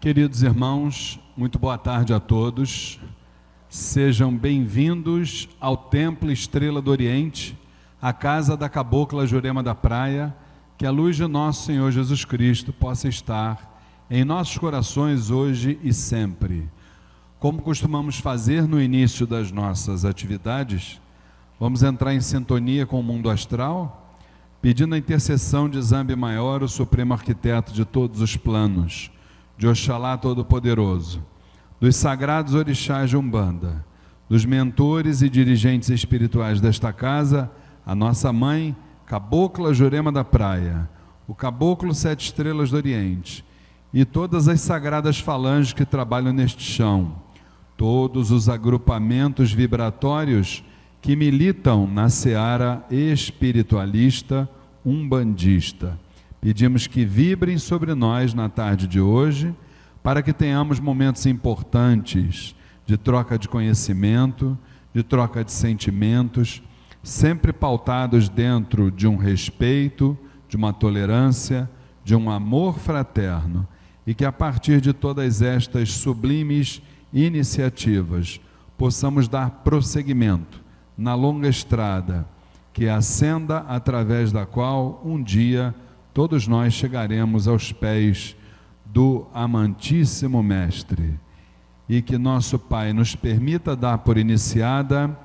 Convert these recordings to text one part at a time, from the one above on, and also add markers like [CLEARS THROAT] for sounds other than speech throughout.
Queridos irmãos, muito boa tarde a todos. Sejam bem-vindos ao Templo Estrela do Oriente, a casa da Cabocla Jurema da Praia. Que a luz de nosso Senhor Jesus Cristo possa estar em nossos corações hoje e sempre. Como costumamos fazer no início das nossas atividades, vamos entrar em sintonia com o mundo astral, pedindo a intercessão de Zambi Maior, o Supremo Arquiteto de todos os planos de Oxalá Todo-Poderoso, dos sagrados orixás de Umbanda, dos mentores e dirigentes espirituais desta casa, a nossa mãe, Cabocla Jurema da Praia, o Caboclo Sete Estrelas do Oriente e todas as sagradas falanges que trabalham neste chão, todos os agrupamentos vibratórios que militam na seara espiritualista umbandista Pedimos que vibrem sobre nós na tarde de hoje, para que tenhamos momentos importantes de troca de conhecimento, de troca de sentimentos, sempre pautados dentro de um respeito, de uma tolerância, de um amor fraterno, e que a partir de todas estas sublimes iniciativas possamos dar prosseguimento na longa estrada que ascenda através da qual um dia todos nós chegaremos aos pés do amantíssimo Mestre. E que nosso Pai nos permita dar por iniciada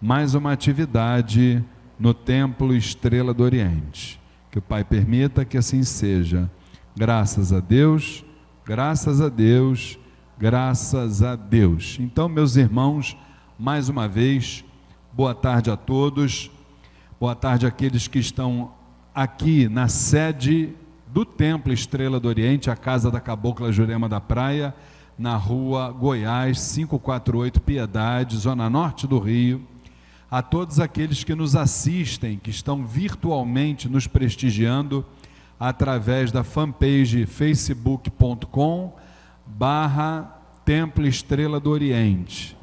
mais uma atividade no Templo Estrela do Oriente. Que o Pai permita que assim seja. Graças a Deus, graças a Deus, graças a Deus. Então, meus irmãos, mais uma vez, boa tarde a todos. Boa tarde àqueles que estão aqui na sede do Templo Estrela do Oriente, a casa da Cabocla Jurema da Praia, na rua Goiás, 548 Piedade, zona norte do Rio. A todos aqueles que nos assistem, que estão virtualmente nos prestigiando através da fanpage facebook.com barra Templo Estrela do Oriente.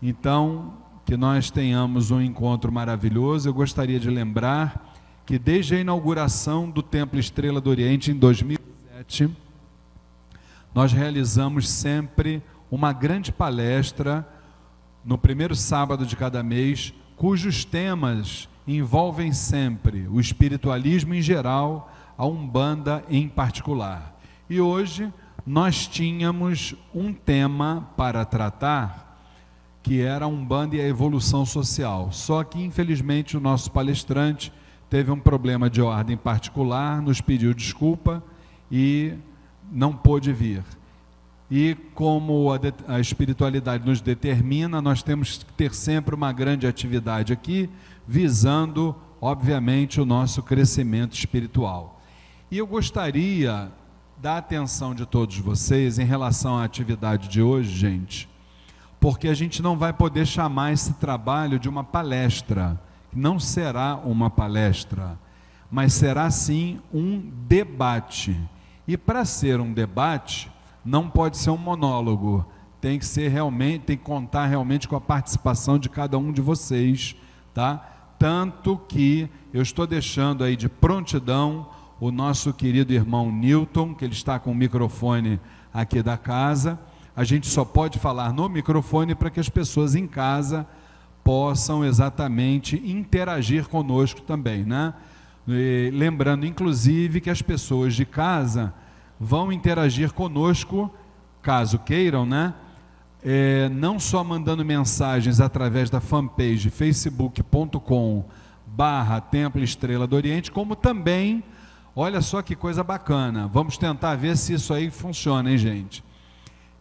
Então, que nós tenhamos um encontro maravilhoso. Eu gostaria de lembrar que desde a inauguração do Templo Estrela do Oriente em 2007, nós realizamos sempre uma grande palestra no primeiro sábado de cada mês, cujos temas envolvem sempre o espiritualismo em geral, a Umbanda em particular. E hoje nós tínhamos um tema para tratar que era a Umbanda e a evolução social. Só que infelizmente o nosso palestrante teve um problema de ordem particular, nos pediu desculpa e não pôde vir. E como a, a, espiritualidade nos determina, nós temos que ter sempre uma grande atividade aqui, visando, obviamente, o nosso crescimento espiritual. E eu gostaria da atenção de todos vocês em relação à atividade de hoje, gente, porque a gente não vai poder chamar esse trabalho de uma palestra não será uma palestra, mas será sim um debate. E para ser um debate, não pode ser um monólogo, tem que ser realmente, tem que contar realmente com a participação de cada um de vocês, tá? Tanto que eu estou deixando aí de prontidão o nosso querido irmão Newton, que ele está com o microfone aqui da casa. A gente só pode falar no microfone para que as pessoas em casa possam exatamente interagir conosco também, né? E, lembrando, inclusive, que as pessoas de casa vão interagir conosco, caso queiram, né? É, não só mandando mensagens através da fanpage facebook.com barra Templo Estrela do Oriente, como também, olha só que coisa bacana, vamos tentar ver se isso aí funciona, hein gente?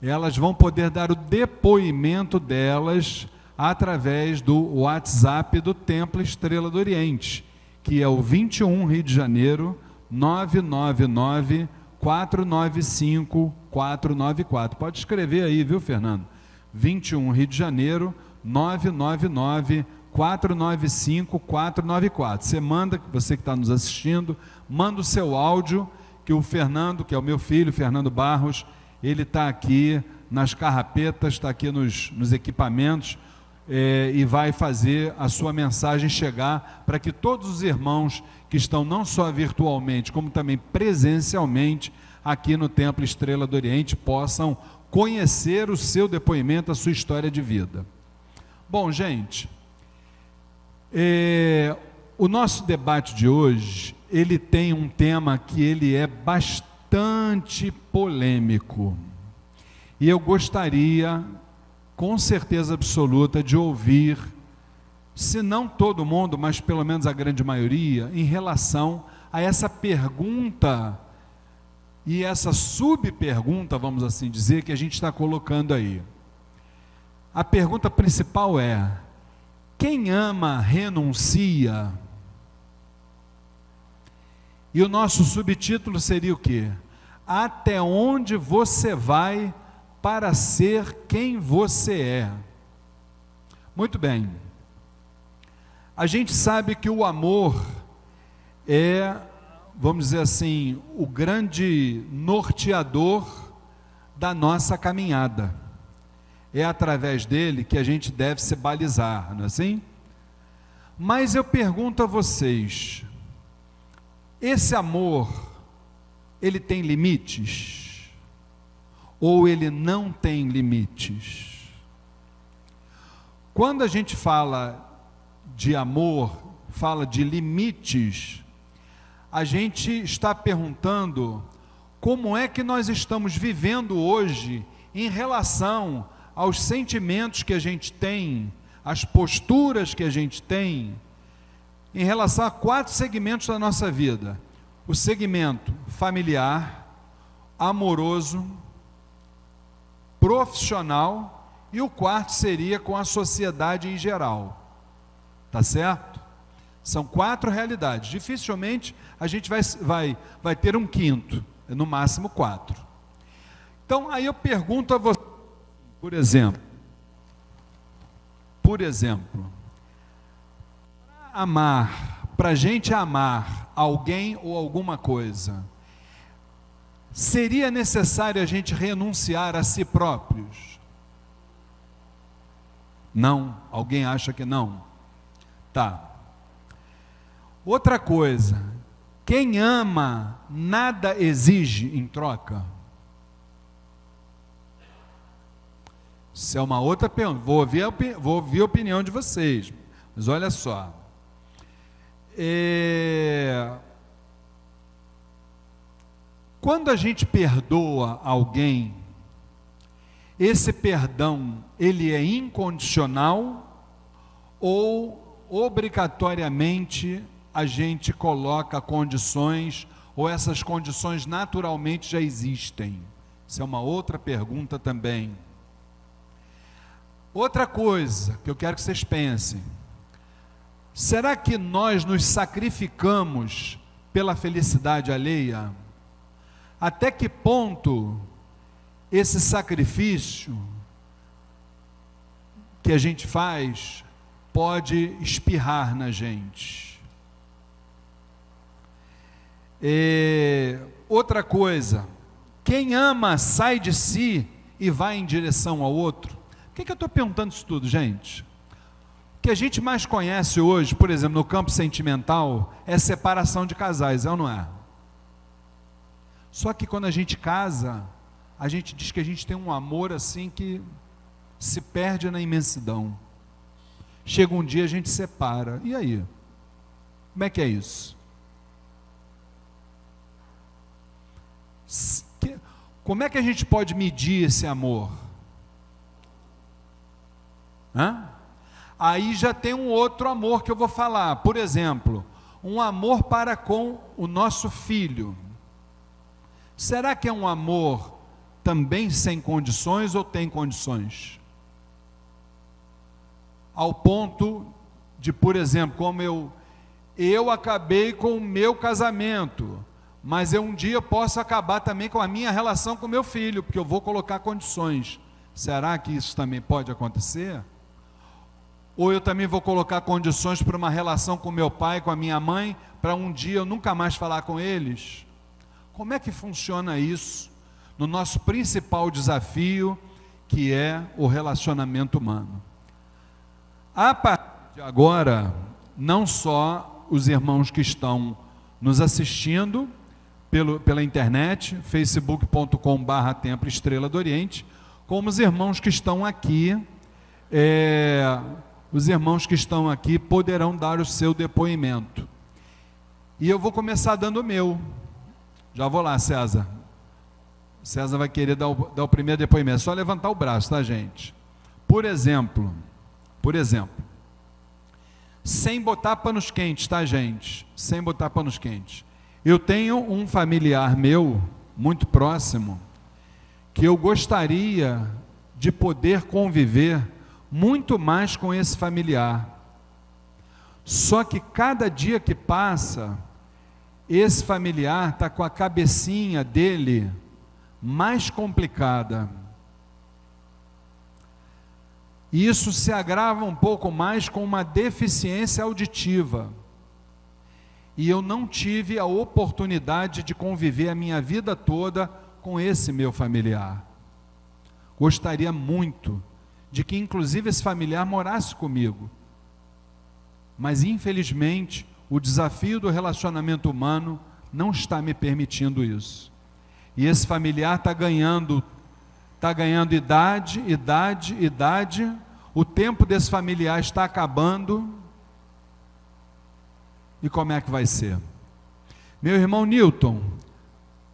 Elas vão poder dar o depoimento delas através do WhatsApp do Templo Estrela do Oriente, que é o 21 Rio de Janeiro 999 495 494. Pode escrever aí, viu, Fernando? 21 Rio de Janeiro 999 495 494. Você manda, você que está nos assistindo, manda o seu áudio, que o Fernando, que é o meu filho, Fernando Barros, ele está aqui nas carrapetas, está aqui nos, nos equipamentos é, e vai fazer a sua mensagem chegar para que todos os irmãos que estão não só virtualmente, como também presencialmente aqui no Templo Estrela do Oriente possam conhecer o seu depoimento, a sua história de vida. Bom, gente, é, o nosso debate de hoje ele tem um tema que ele é bastante polêmico e eu gostaria, com certeza absoluta, de ouvir, se não todo mundo, mas pelo menos a grande maioria, em relação a essa pergunta e essa subpergunta, vamos assim dizer, que a gente está colocando aí. A pergunta principal é: quem ama renuncia? E o nosso subtítulo seria o quê? Até onde você vai para ser quem você é? Muito bem. A gente sabe que o amor é, vamos dizer assim, o grande norteador da nossa caminhada. É através dele que a gente deve se balizar, não é assim? Mas eu pergunto a vocês: esse amor, ele tem limites? Ou ele não tem limites? Quando a gente fala de amor, fala de limites, a gente está perguntando como é que nós estamos vivendo hoje em relação aos sentimentos que a gente tem, às posturas que a gente tem, em relação a quatro segmentos da nossa vida: o segmento familiar, amoroso, profissional e o quarto seria com a sociedade em geral. Tá certo? São quatro realidades. Dificilmente a gente vai, vai, vai ter um quinto, é no máximo quatro. Então, aí eu pergunto a você, por exemplo, por exemplo, amar, para a gente amar alguém ou alguma coisa, seria necessário a gente renunciar a si próprios? Não, alguém acha que não. Tá. Outra coisa, quem ama nada exige em troca. Isso é uma outra pergunta. Vou ouvir, a, vou ouvir a opinião de vocês. Mas olha só. É... Quando a gente perdoa alguém, esse perdão, ele é incondicional ou obrigatoriamente a gente coloca condições ou essas condições naturalmente já existem? Isso é uma outra pergunta também. Outra coisa que eu quero que vocês pensem: será que nós nos sacrificamos pela felicidade alheia? Até que ponto esse sacrifício que a gente faz pode espirrar na gente. Outra coisa, quem ama sai de si e vai em direção ao outro. Por que, que eu estou perguntando isso tudo, gente? O que a gente mais conhece hoje, por exemplo, no campo sentimental, é separação de casais, é ou não é? Só que quando a gente casa, a gente diz que a gente tem um amor assim que se perde na imensidão. Chega um dia a gente separa. E aí? Como é que é isso? Como é que a gente pode medir esse amor? Hã? Aí já tem um outro amor que eu vou falar. Por exemplo, um amor para com o nosso filho. Será que é um amor também sem condições ou tem condições? ao ponto de, por exemplo, como eu eu acabei com o meu casamento, mas eu um dia posso acabar também com a minha relação com meu filho, porque eu vou colocar condições. Será que isso também pode acontecer? Ou eu também vou colocar condições para uma relação com meu pai, com a minha mãe, para um dia eu nunca mais falar com eles? Como é que funciona isso no nosso principal desafio, que é o relacionamento humano? A partir de agora, não só os irmãos que estão nos assistindo, pelo, pela internet, facebook.com.br Templo Estrela do Oriente, como os irmãos que estão aqui, é, os irmãos que estão aqui poderão dar o seu depoimento. E eu vou começar dando o meu. Já vou lá, César. César vai querer dar o, dar o primeiro depoimento. É só levantar o braço, tá, gente? Por exemplo, por exemplo, sem botar panos quentes, tá, gente? Sem botar panos quentes. Eu tenho um familiar meu, muito próximo, que eu gostaria de poder conviver muito mais com esse familiar. Só que cada dia que passa, esse familiar está com a cabecinha dele mais complicada. E isso se agrava um pouco mais com uma deficiência auditiva. E eu não tive a oportunidade de conviver a minha vida toda com esse meu familiar. Gostaria muito de que, inclusive, esse familiar morasse comigo. Mas, infelizmente, o desafio do relacionamento humano não está me permitindo isso. E esse familiar está ganhando, está ganhando idade, idade, idade. O tempo desse familiar está acabando. E como é que vai ser? Meu irmão Newton,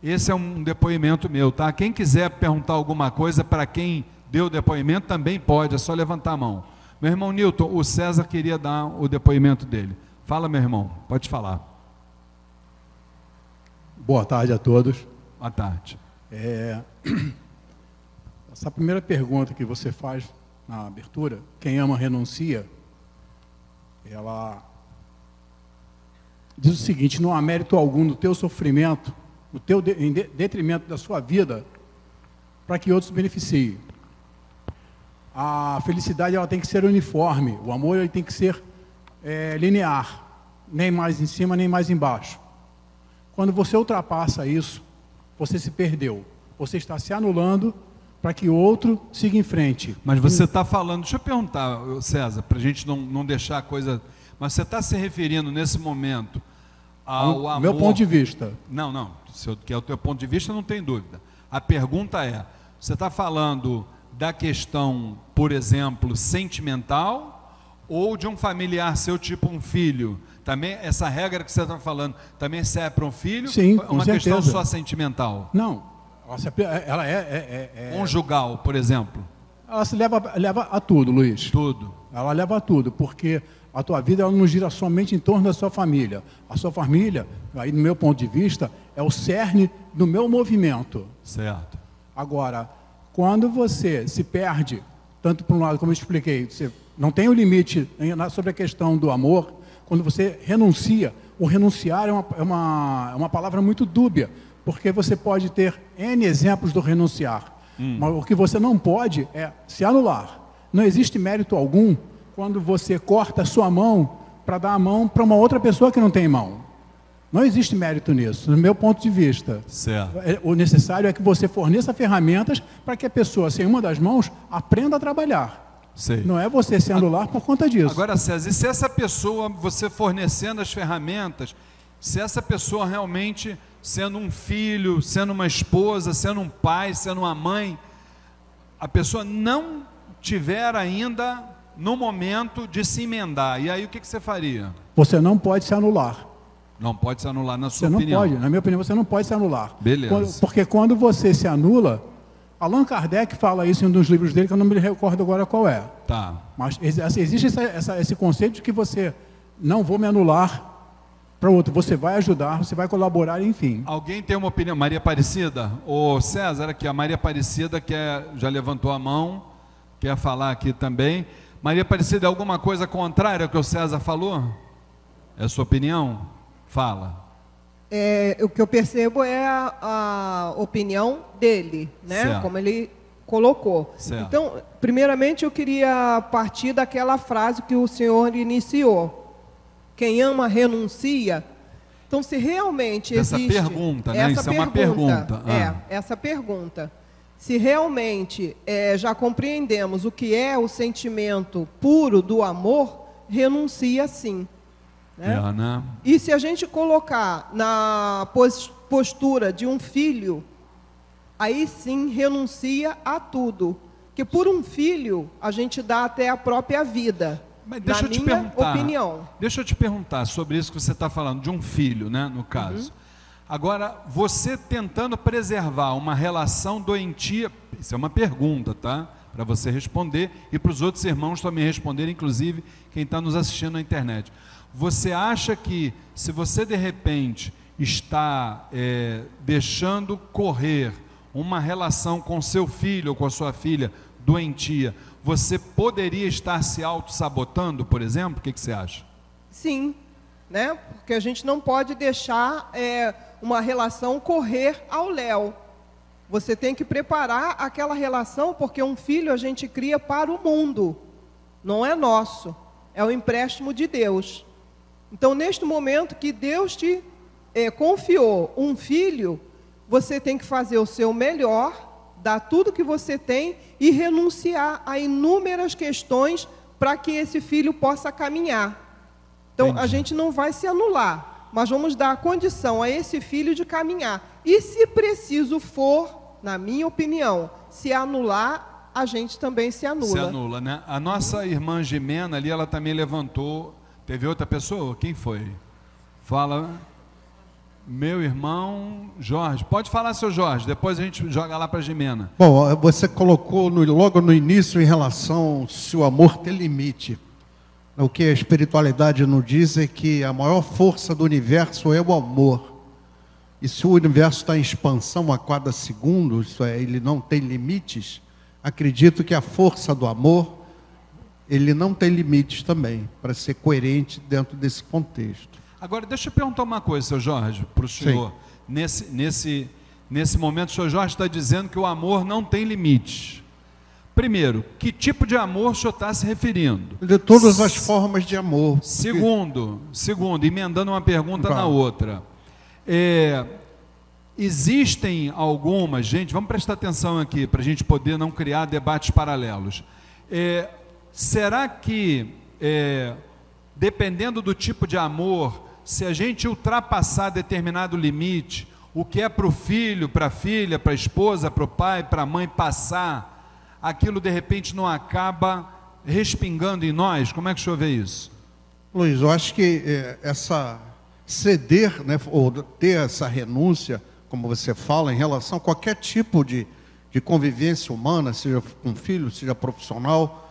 esse é um depoimento meu, tá? Quem quiser perguntar alguma coisa para quem deu depoimento também pode, é só levantar a mão. Meu irmão Newton, o César queria dar o depoimento dele. Fala, meu irmão, pode falar. Boa tarde a todos. Boa tarde. É, [CLEARS THROAT] essa primeira pergunta que você faz na abertura, quem ama renuncia, ela diz o seguinte: não há mérito algum no teu sofrimento, no teu de, em detrimento da sua vida, para que outros beneficiem. A felicidade ela tem que ser uniforme, o amor ele tem que ser é, linear, nem mais em cima nem mais embaixo. Quando você ultrapassa isso, você se perdeu. Você está se anulando para que o outro siga em frente. Mas você está falando, deixa eu perguntar, César, para a gente não, não deixar a coisa. Mas você está se referindo nesse momento ao amor. Meu ponto de vista. Não, não. Se que é o teu ponto de vista, não tem dúvida. A pergunta é: você está falando da questão, por exemplo, sentimental ou de um familiar seu, tipo um filho, também essa regra que você está falando também serve para um filho? Sim, com uma certeza. questão só sentimental? Não. Ela é, é, é, é, Conjugal, por exemplo. Ela se leva, leva a tudo, Luiz. Tudo. Ela leva a tudo, porque a tua vida ela não gira somente em torno da sua família. A sua família, aí no meu ponto de vista, é o cerne do meu movimento. Certo. Agora, quando você se perde, tanto por um lado, como eu expliquei, você não tem o limite sobre a questão do amor, quando você renuncia, o renunciar é uma, é uma, é uma palavra muito dúbia, porque você pode ter N exemplos do renunciar, hum. mas o que você não pode é se anular. Não existe mérito algum quando você corta a sua mão para dar a mão para uma outra pessoa que não tem mão. Não existe mérito nisso, no meu ponto de vista. Certo. É, o necessário é que você forneça ferramentas para que a pessoa, sem uma das mãos, aprenda a trabalhar. Sei. Não é você se anular por conta disso. Agora, César, e se essa pessoa, você fornecendo as ferramentas, se essa pessoa realmente, sendo um filho, sendo uma esposa, sendo um pai, sendo uma mãe, a pessoa não tiver ainda no momento de se emendar, e aí o que, que você faria? Você não pode se anular. Não pode se anular na sua você opinião. Não pode, na minha opinião, você não pode se anular. Beleza. Porque quando você se anula, Allan Kardec fala isso em um dos livros dele, que eu não me recordo agora qual é. Tá. Mas existe essa, essa, esse conceito de que você não vou me anular para outro, você vai ajudar, você vai colaborar, enfim. Alguém tem uma opinião? Maria Aparecida? O César aqui, a Maria Aparecida que já levantou a mão, quer falar aqui também. Maria Aparecida, alguma coisa contrária ao que o César falou? É a sua opinião? Fala é, o que eu percebo é a, a opinião dele, né? Certo. Como ele colocou. Certo. Então, primeiramente eu queria partir daquela frase que o senhor iniciou. Quem ama renuncia. Então, se realmente essa existe pergunta, né? essa Isso pergunta, é uma pergunta. Ah. É, essa pergunta. Se realmente é, já compreendemos o que é o sentimento puro do amor, renuncia sim. Né? É, né? E se a gente colocar na postura de um filho, aí sim renuncia a tudo. Que por um filho a gente dá até a própria vida. Mas deixa na eu te minha perguntar. opinião. Deixa eu te perguntar sobre isso que você está falando, de um filho, né, no caso. Agora, você tentando preservar uma relação doentia, isso é uma pergunta, tá? Para você responder e para os outros irmãos também responderem, inclusive quem está nos assistindo na internet. Você acha que se você de repente está é, deixando correr uma relação com seu filho ou com a sua filha doentia, você poderia estar se auto-sabotando, por exemplo? O que, que você acha? Sim, né? Porque a gente não pode deixar é, uma relação correr ao léu. Você tem que preparar aquela relação, porque um filho a gente cria para o mundo, não é nosso, é o empréstimo de Deus. Então, neste momento que Deus te é, confiou um filho, você tem que fazer o seu melhor, dar tudo que você tem e renunciar a inúmeras questões para que esse filho possa caminhar. Então, Entendi. a gente não vai se anular, mas vamos dar a condição a esse filho de caminhar. E se preciso for, na minha opinião, se anular, a gente também se anula. Se anula, né? A nossa irmã Jimena ali, ela também levantou. Teve outra pessoa? Quem foi? Fala. Meu irmão Jorge. Pode falar, seu Jorge. Depois a gente joga lá para Jimena. Bom, você colocou no- logo no início em relação se o amor tem limite. O que a espiritualidade nos diz é que a maior força do universo é o amor. E se o universo está em expansão a cada segundo, isso é, ele não tem limites, acredito que a força do amor, ele não tem limites também, para ser coerente dentro desse contexto. Agora, deixa eu perguntar uma coisa, seu Jorge, para o senhor. Nesse, nesse, nesse momento, o senhor Jorge está dizendo que o amor não tem limites. Primeiro, que tipo de amor o senhor está se referindo? De todas as formas de amor. Segundo, segundo, emendando uma pergunta na Claro. outra. É, existem algumas, gente, vamos prestar atenção aqui para a gente poder não criar debates paralelos. É, será que, é, dependendo do tipo de amor, se a gente ultrapassar determinado limite, o que é para o filho, para a filha, para a esposa, para o pai, para a mãe passar, aquilo de repente não acaba respingando em nós? Como é que o senhor vê isso? Luiz, eu acho que eh, essa ceder, né, ou ter essa renúncia, como você fala, em relação a qualquer tipo de, de convivência humana, seja com filho, seja profissional,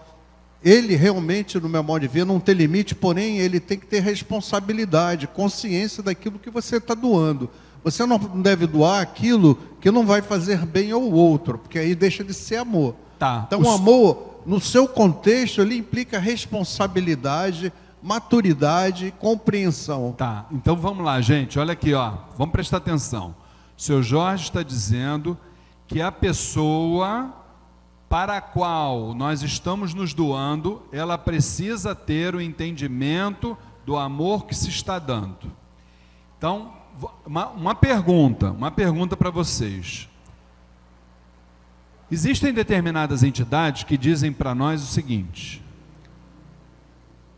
ele realmente, no meu modo de ver, não tem limite, porém ele tem que ter responsabilidade, consciência daquilo que você está doando. Você não deve doar aquilo que não vai fazer bem ao outro, porque aí deixa de ser amor. Tá. Então, o amor, no seu contexto, ele implica responsabilidade, maturidade, compreensão. Tá, então vamos lá, gente. Olha aqui, ó. Vamos prestar atenção. O seu Jorge está dizendo que a pessoa para a qual nós estamos nos doando, ela precisa ter o entendimento do amor que se está dando. Então, uma, uma pergunta, uma pergunta para vocês. Existem determinadas entidades que dizem para nós o seguinte: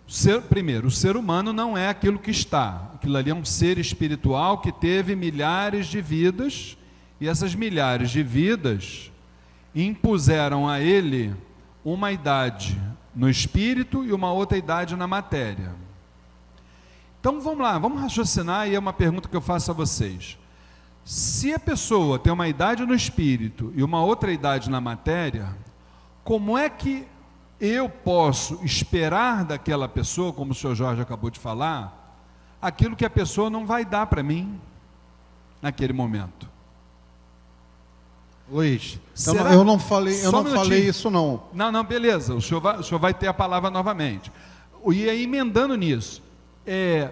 ser- primeiro, o ser humano não é aquilo que está. Aquilo ali é um ser espiritual que teve milhares de vidas, e essas milhares de vidas impuseram a ele uma idade no espírito e uma outra idade na matéria. Então vamos lá, vamos raciocinar e é uma pergunta que eu faço a vocês. Se a pessoa tem uma idade no espírito e uma outra idade na matéria, como é que eu posso esperar daquela pessoa, como o senhor Jorge acabou de falar, aquilo que a pessoa não vai dar para mim naquele momento? Luiz, eu Será- não, eu não falei, eu Só um não falei isso não. Não, não, beleza, o senhor vai, o senhor vai ter a palavra novamente. E aí, emendando nisso, é,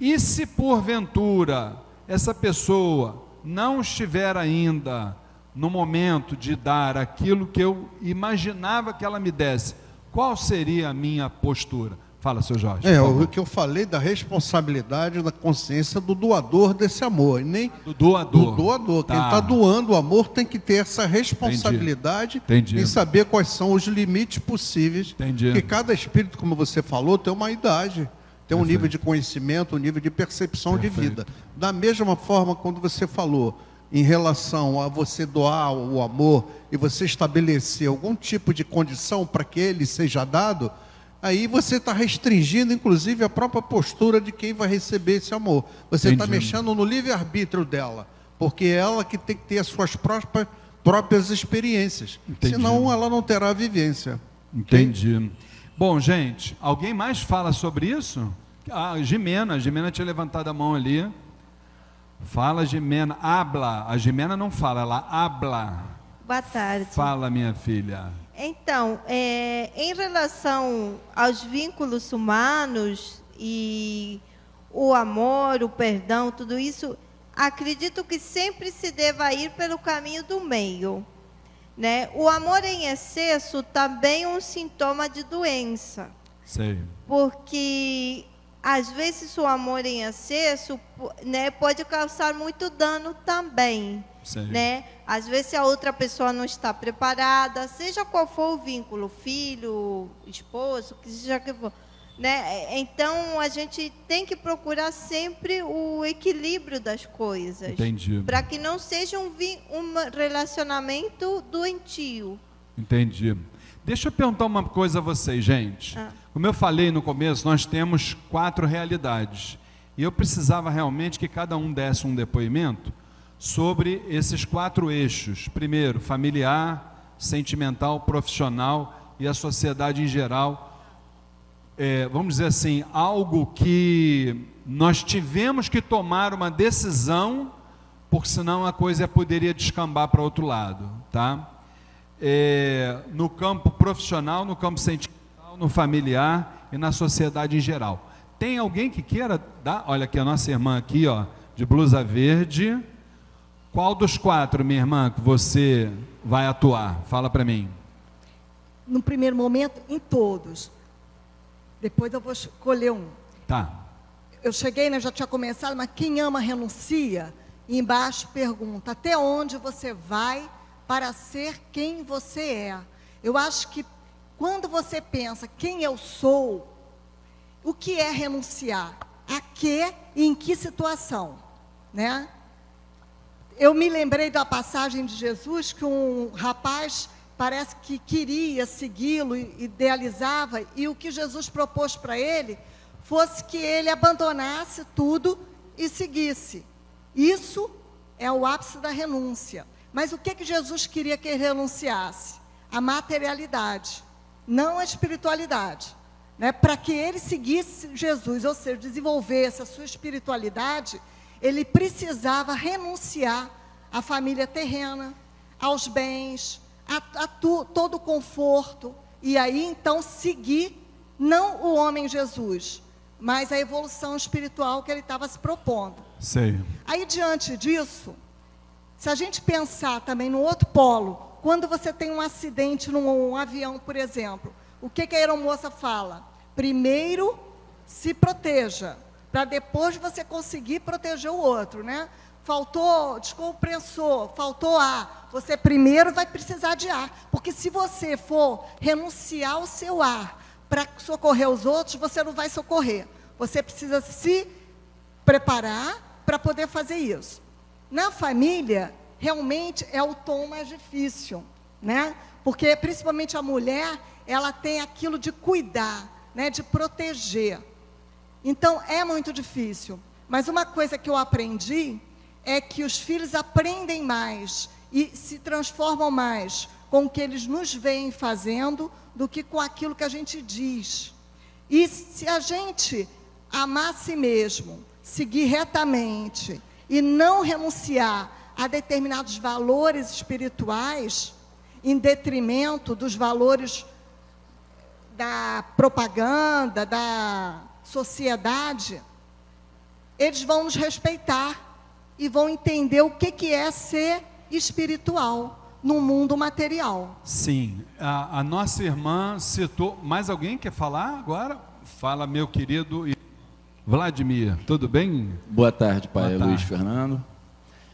e se porventura essa pessoa não estiver ainda no momento de dar aquilo que eu imaginava que ela me desse, qual seria a minha postura? Fala, seu Jorge. É, o que eu falei da responsabilidade da consciência do doador desse amor, e nem do doador. do doador. Quem Tá. está doando o amor tem que ter essa responsabilidade Entendi. em saber quais são os limites possíveis. Entendi. Porque cada espírito, como você falou, tem uma idade. ter um Perfeito. nível de conhecimento, um nível de percepção de Perfeito. vida. Da mesma forma, quando você falou em relação a você doar o amor e você estabelecer algum tipo de condição para que ele seja dado, aí você está restringindo, inclusive, a própria postura de quem vai receber esse amor. Você está mexendo no livre-arbítrio dela, porque é ela que tem que ter as suas próprias, próprias experiências. Entendi. Senão, ela não terá vivência. Entendi. Bom, gente, alguém mais fala sobre isso? A Jimena, a Jimena tinha levantado a mão ali. Fala, Jimena. Habla. A Jimena não fala, ela habla. Boa tarde. Fala, minha filha. Então, é, em relação aos vínculos humanos e o amor, o perdão, tudo isso, acredito que sempre se deva ir pelo caminho do meio. Né? O amor em excesso também é um sintoma de doença, Sei. porque às vezes o amor em excesso né, pode causar muito dano também Né? Às vezes a outra pessoa não está preparada, seja qual for o vínculo, filho, esposo, que seja que for, né? Então a gente tem que procurar sempre o equilíbrio das coisas, para que não seja um, um relacionamento doentio. Entendi. Deixa eu perguntar uma coisa a vocês, gente. Ah. Como eu falei no começo, nós temos quatro realidades. E eu precisava realmente que cada um desse um depoimento sobre esses quatro eixos. Primeiro, familiar, sentimental, profissional e a sociedade em geral. É, vamos dizer assim, algo que nós tivemos que tomar uma decisão, porque senão a coisa poderia descambar para outro lado, tá? É, no campo profissional, no campo sentimental, no familiar e na sociedade em geral. Tem alguém que queira dar? Olha aqui a nossa irmã aqui, ó, de blusa verde. Qual dos quatro, minha irmã, que você vai atuar? Fala para mim. No primeiro momento, em todos. Depois eu vou escolher um. Tá. Eu cheguei, né, já tinha começado, mas quem ama renuncia. E embaixo pergunta: até onde você vai para ser quem você é? Eu acho que quando você pensa quem eu sou, o que é renunciar? A que e em que situação? Né? Eu me lembrei da passagem de Jesus que um rapaz parece que queria segui-lo, idealizava, e o que Jesus propôs para ele fosse que ele abandonasse tudo e seguisse. Isso é o ápice da renúncia. Mas o que, que Jesus queria que ele renunciasse? A materialidade, não a espiritualidade. Né? Para que ele seguisse Jesus, ou seja, desenvolvesse a sua espiritualidade, ele precisava renunciar à família terrena, aos bens, a, a tu, todo o conforto, e aí então seguir não o homem Jesus, mas a evolução espiritual que ele estava se propondo. Sei. Aí diante disso, se a gente pensar também no outro polo, quando você tem um acidente num um avião, por exemplo, o que, que a aeromoça fala? Primeiro se proteja, para depois você conseguir proteger o outro, né? Faltou descompressor, faltou ar. Você primeiro vai precisar de ar. Porque se você for renunciar ao seu ar para socorrer os outros, você não vai socorrer. Você precisa se preparar para poder fazer isso. Na família, realmente é o tom mais difícil, né? Porque principalmente a mulher, ela tem aquilo de cuidar, né, de proteger. Então é muito difícil. Mas uma coisa que eu aprendi é que os filhos aprendem mais e se transformam mais com o que eles nos veem fazendo do que com aquilo que a gente diz. E se a gente amar a si mesmo, seguir retamente e não renunciar a determinados valores espirituais em detrimento dos valores da propaganda, da sociedade, eles vão nos respeitar e vão entender o que, que é ser espiritual no mundo material. Sim, a, a nossa irmã citou. Mais alguém quer falar agora? Fala, meu querido Vladimir, tudo bem? Boa tarde, pai Boa Luiz tarde. Fernando.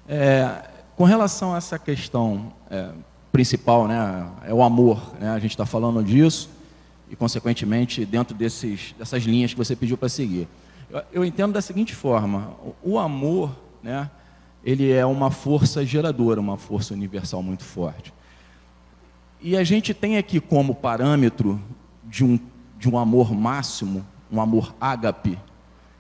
É, com relação a essa questão é, principal, né, é o amor, né, a gente está falando disso. E, consequentemente, dentro desses, dessas linhas que você pediu para seguir. Eu, eu, entendo da seguinte forma: o, amor, né, ele é uma força geradora, uma força universal muito forte. E a gente tem aqui como parâmetro de um, de um amor máximo, um amor ágape,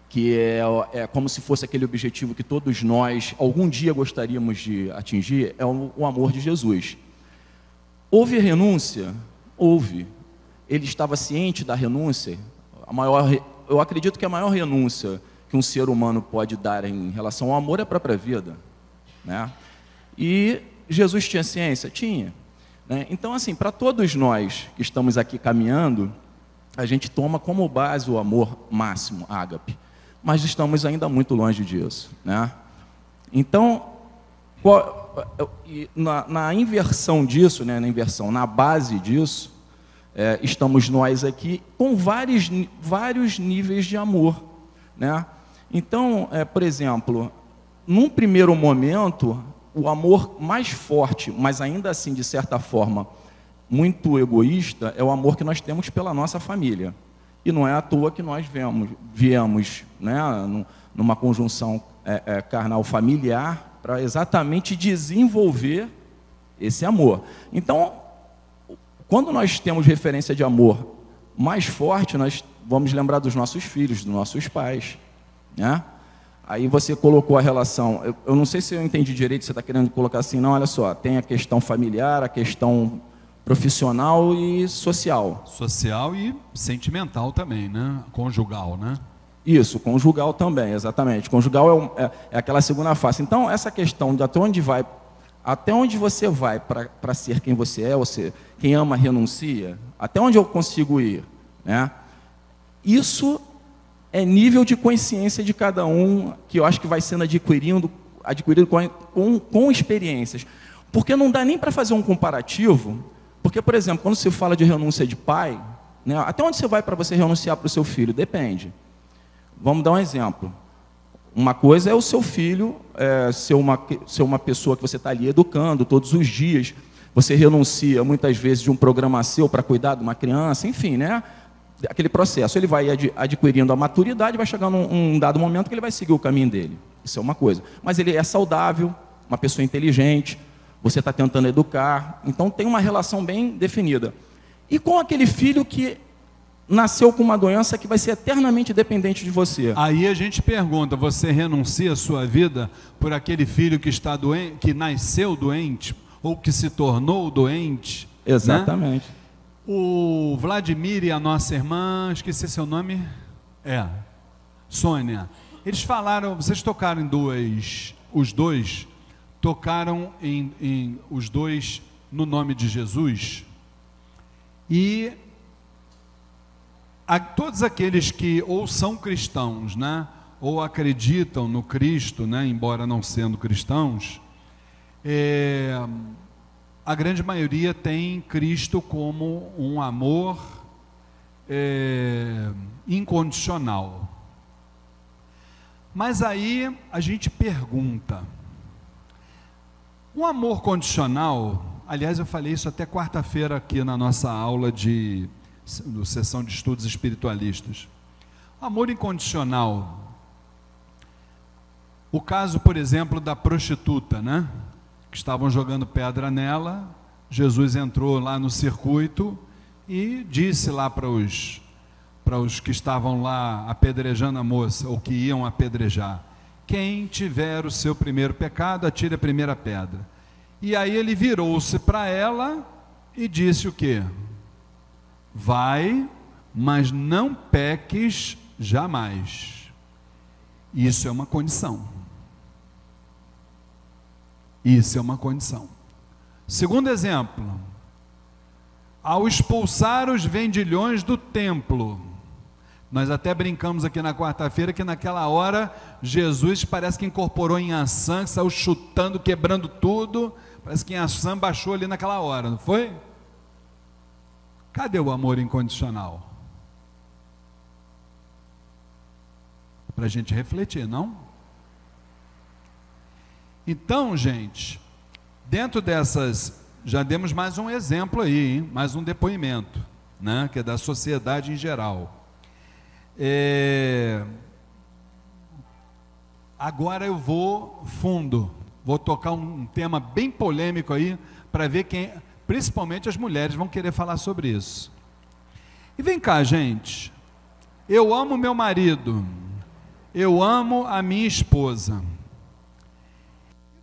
que é, é como se fosse aquele objetivo que todos nós algum dia gostaríamos de atingir, é o, o amor de Jesus. Houve renúncia? Houve. Ele estava ciente da renúncia? A maior, eu acredito que a maior renúncia que um ser humano pode dar em relação ao amor é a própria vida. Né? E Jesus tinha ciência? Tinha. Né? Então, assim, para todos nós que estamos aqui caminhando, a gente toma como base o amor máximo, ágape. Mas estamos ainda muito longe disso. Né? Então, na, na, inversão disso, né, na inversão, na base disso, é, estamos nós aqui com vários, vários níveis de amor. Né? Então, é, por exemplo, num primeiro momento, o amor mais forte, mas ainda assim, de certa forma, muito egoísta, é o amor que nós temos pela nossa família. E não é à toa que nós viemos, viemos né, numa conjunção é, é, carnal familiar para exatamente desenvolver esse amor. Então, quando nós temos referência de amor mais forte, nós vamos lembrar dos nossos filhos, dos nossos pais. Né? Aí você colocou a relação. Eu, eu não sei se eu entendi direito, você está querendo colocar assim, não, olha só, tem a questão familiar, a questão profissional e social. Social e sentimental também, né? Conjugal, né? Isso, conjugal também, exatamente. Conjugal é, um, é, é, aquela segunda face. Então, essa questão de até onde vai, até onde você vai para ser quem você é, ou seja, quem ama renuncia, até onde eu consigo ir, né? Isso é nível de consciência de cada um que eu acho que vai sendo adquirindo, adquirido com, com, com experiências. Porque não dá nem para fazer um comparativo, porque, por exemplo, quando se fala de renúncia de pai, né, até onde você vai para você renunciar para o seu filho? Depende. Vamos dar um exemplo. Uma coisa é o seu filho é, ser, uma, ser uma pessoa que você está ali educando todos os dias. Você renuncia muitas vezes de um programa seu para cuidar de uma criança, enfim, né? Aquele processo. Ele vai adquirindo a maturidade, vai chegar num um dado momento que ele vai seguir o caminho dele. Isso é uma coisa. Mas ele é saudável, uma pessoa inteligente, você está tentando educar. Então tem uma relação bem definida. E com aquele filho que nasceu com uma doença que vai ser eternamente dependente de você. Aí a gente pergunta: você renuncia a sua vida por aquele filho que está doente, que nasceu doente ou que se tornou doente? Né? Exatamente. Né? O Vladimir e a nossa irmã, esqueci seu nome? É. Sônia. Eles falaram, vocês tocaram em duas, os dois tocaram em, em os dois no nome de Jesus. E a todos aqueles que ou são cristãos, né, ou acreditam no Cristo, né, embora não sendo cristãos, é, a grande maioria tem Cristo como um amor é, incondicional. Mas aí a gente pergunta: um amor condicional, aliás, eu falei isso até quarta-feira aqui na nossa aula de no sessão de estudos espiritualistas. Amor incondicional. O caso, por exemplo, da prostituta, né? Que estavam jogando pedra nela. Jesus entrou lá no circuito e disse lá para os para os que estavam lá apedrejando a moça ou que iam apedrejar: quem tiver o seu primeiro pecado, atire a primeira pedra. E aí ele virou-se para ela e disse o quê? Vai, mas não peques jamais. Isso é uma condição. Isso é uma condição. Segundo exemplo, ao expulsar os vendilhões do templo, nós até brincamos aqui na quarta-feira que naquela hora Jesus parece que incorporou em ação, saiu chutando, quebrando tudo. Parece que em ação baixou ali naquela hora, não foi? Cadê o amor incondicional? Para a gente refletir, não? Então, gente, dentro dessas, já demos mais um exemplo aí, hein? mais um depoimento, né? que é da sociedade em geral. É... Agora eu vou fundo, vou tocar um tema bem polêmico aí, para ver quem, principalmente as mulheres, vão querer falar sobre isso. E vem cá, gente. Eu amo meu marido, eu amo a minha esposa.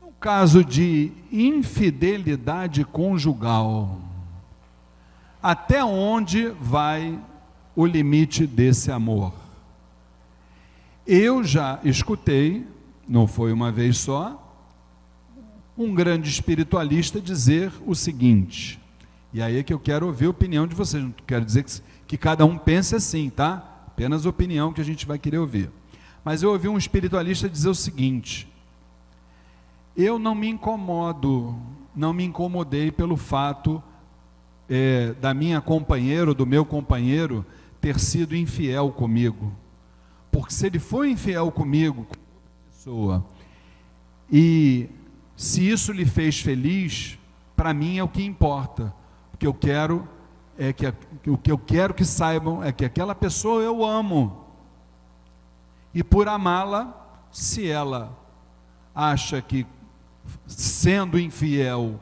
No caso de infidelidade conjugal, até onde vai o limite desse amor? Eu já escutei, não foi uma vez só, um grande espiritualista dizer o seguinte, e aí é que eu quero ouvir a opinião de vocês, não quero dizer que, que cada um pense assim, tá? Apenas opinião que a gente vai querer ouvir. Mas eu ouvi um espiritualista dizer o seguinte: eu não me incomodo, não me incomodei pelo fato é, da minha companheira ou do meu companheiro ter sido infiel comigo. Porque se ele foi infiel comigo, com pessoa, e se isso lhe fez feliz, para mim é o que importa. O que eu quero é que o que eu quero que saibam é que aquela pessoa eu amo. E por amá-la, se ela acha que sendo infiel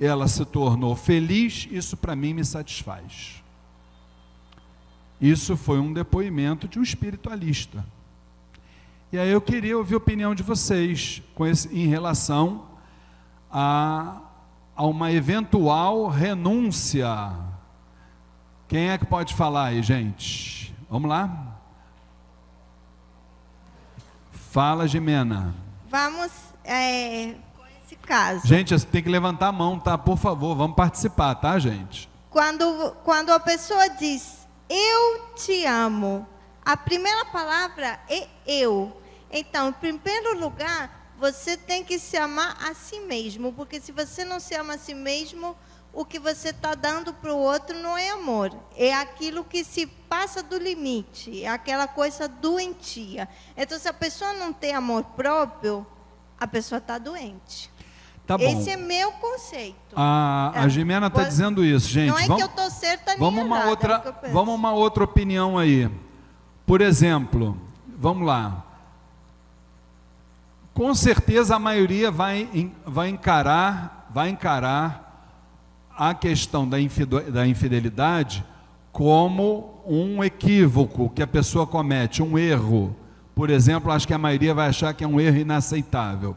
ela se tornou feliz, isso para mim me satisfaz. Isso foi um depoimento de um espiritualista. E aí eu queria ouvir a opinião de vocês esse, em relação a, a uma eventual renúncia. Quem é que pode falar aí, gente? Vamos lá? Fala, Jimena. Vamos é, com esse caso. Gente, tem que levantar a mão, tá? Por favor, vamos participar, tá, gente? Quando, quando a pessoa diz, eu te amo, a primeira palavra é eu. Então, em primeiro lugar, você tem que se amar a si mesmo, porque se você não se ama a si mesmo, o que você está dando para o outro não é amor, é aquilo que se passa do limite, é aquela coisa doentia. Então, se a pessoa não tem amor próprio, a pessoa está doente. Tá bom. Esse é meu conceito. A, a É. Jimena está dizendo isso, gente. não é vamos, que eu estou certa nem vamos uma errada, é outra, penso. vamos uma outra opinião aí. Por exemplo, vamos lá. Com certeza a maioria vai, vai encarar, vai encarar a questão da infidelidade como um equívoco que a pessoa comete, um erro. Por exemplo, acho que a maioria vai achar que é um erro inaceitável.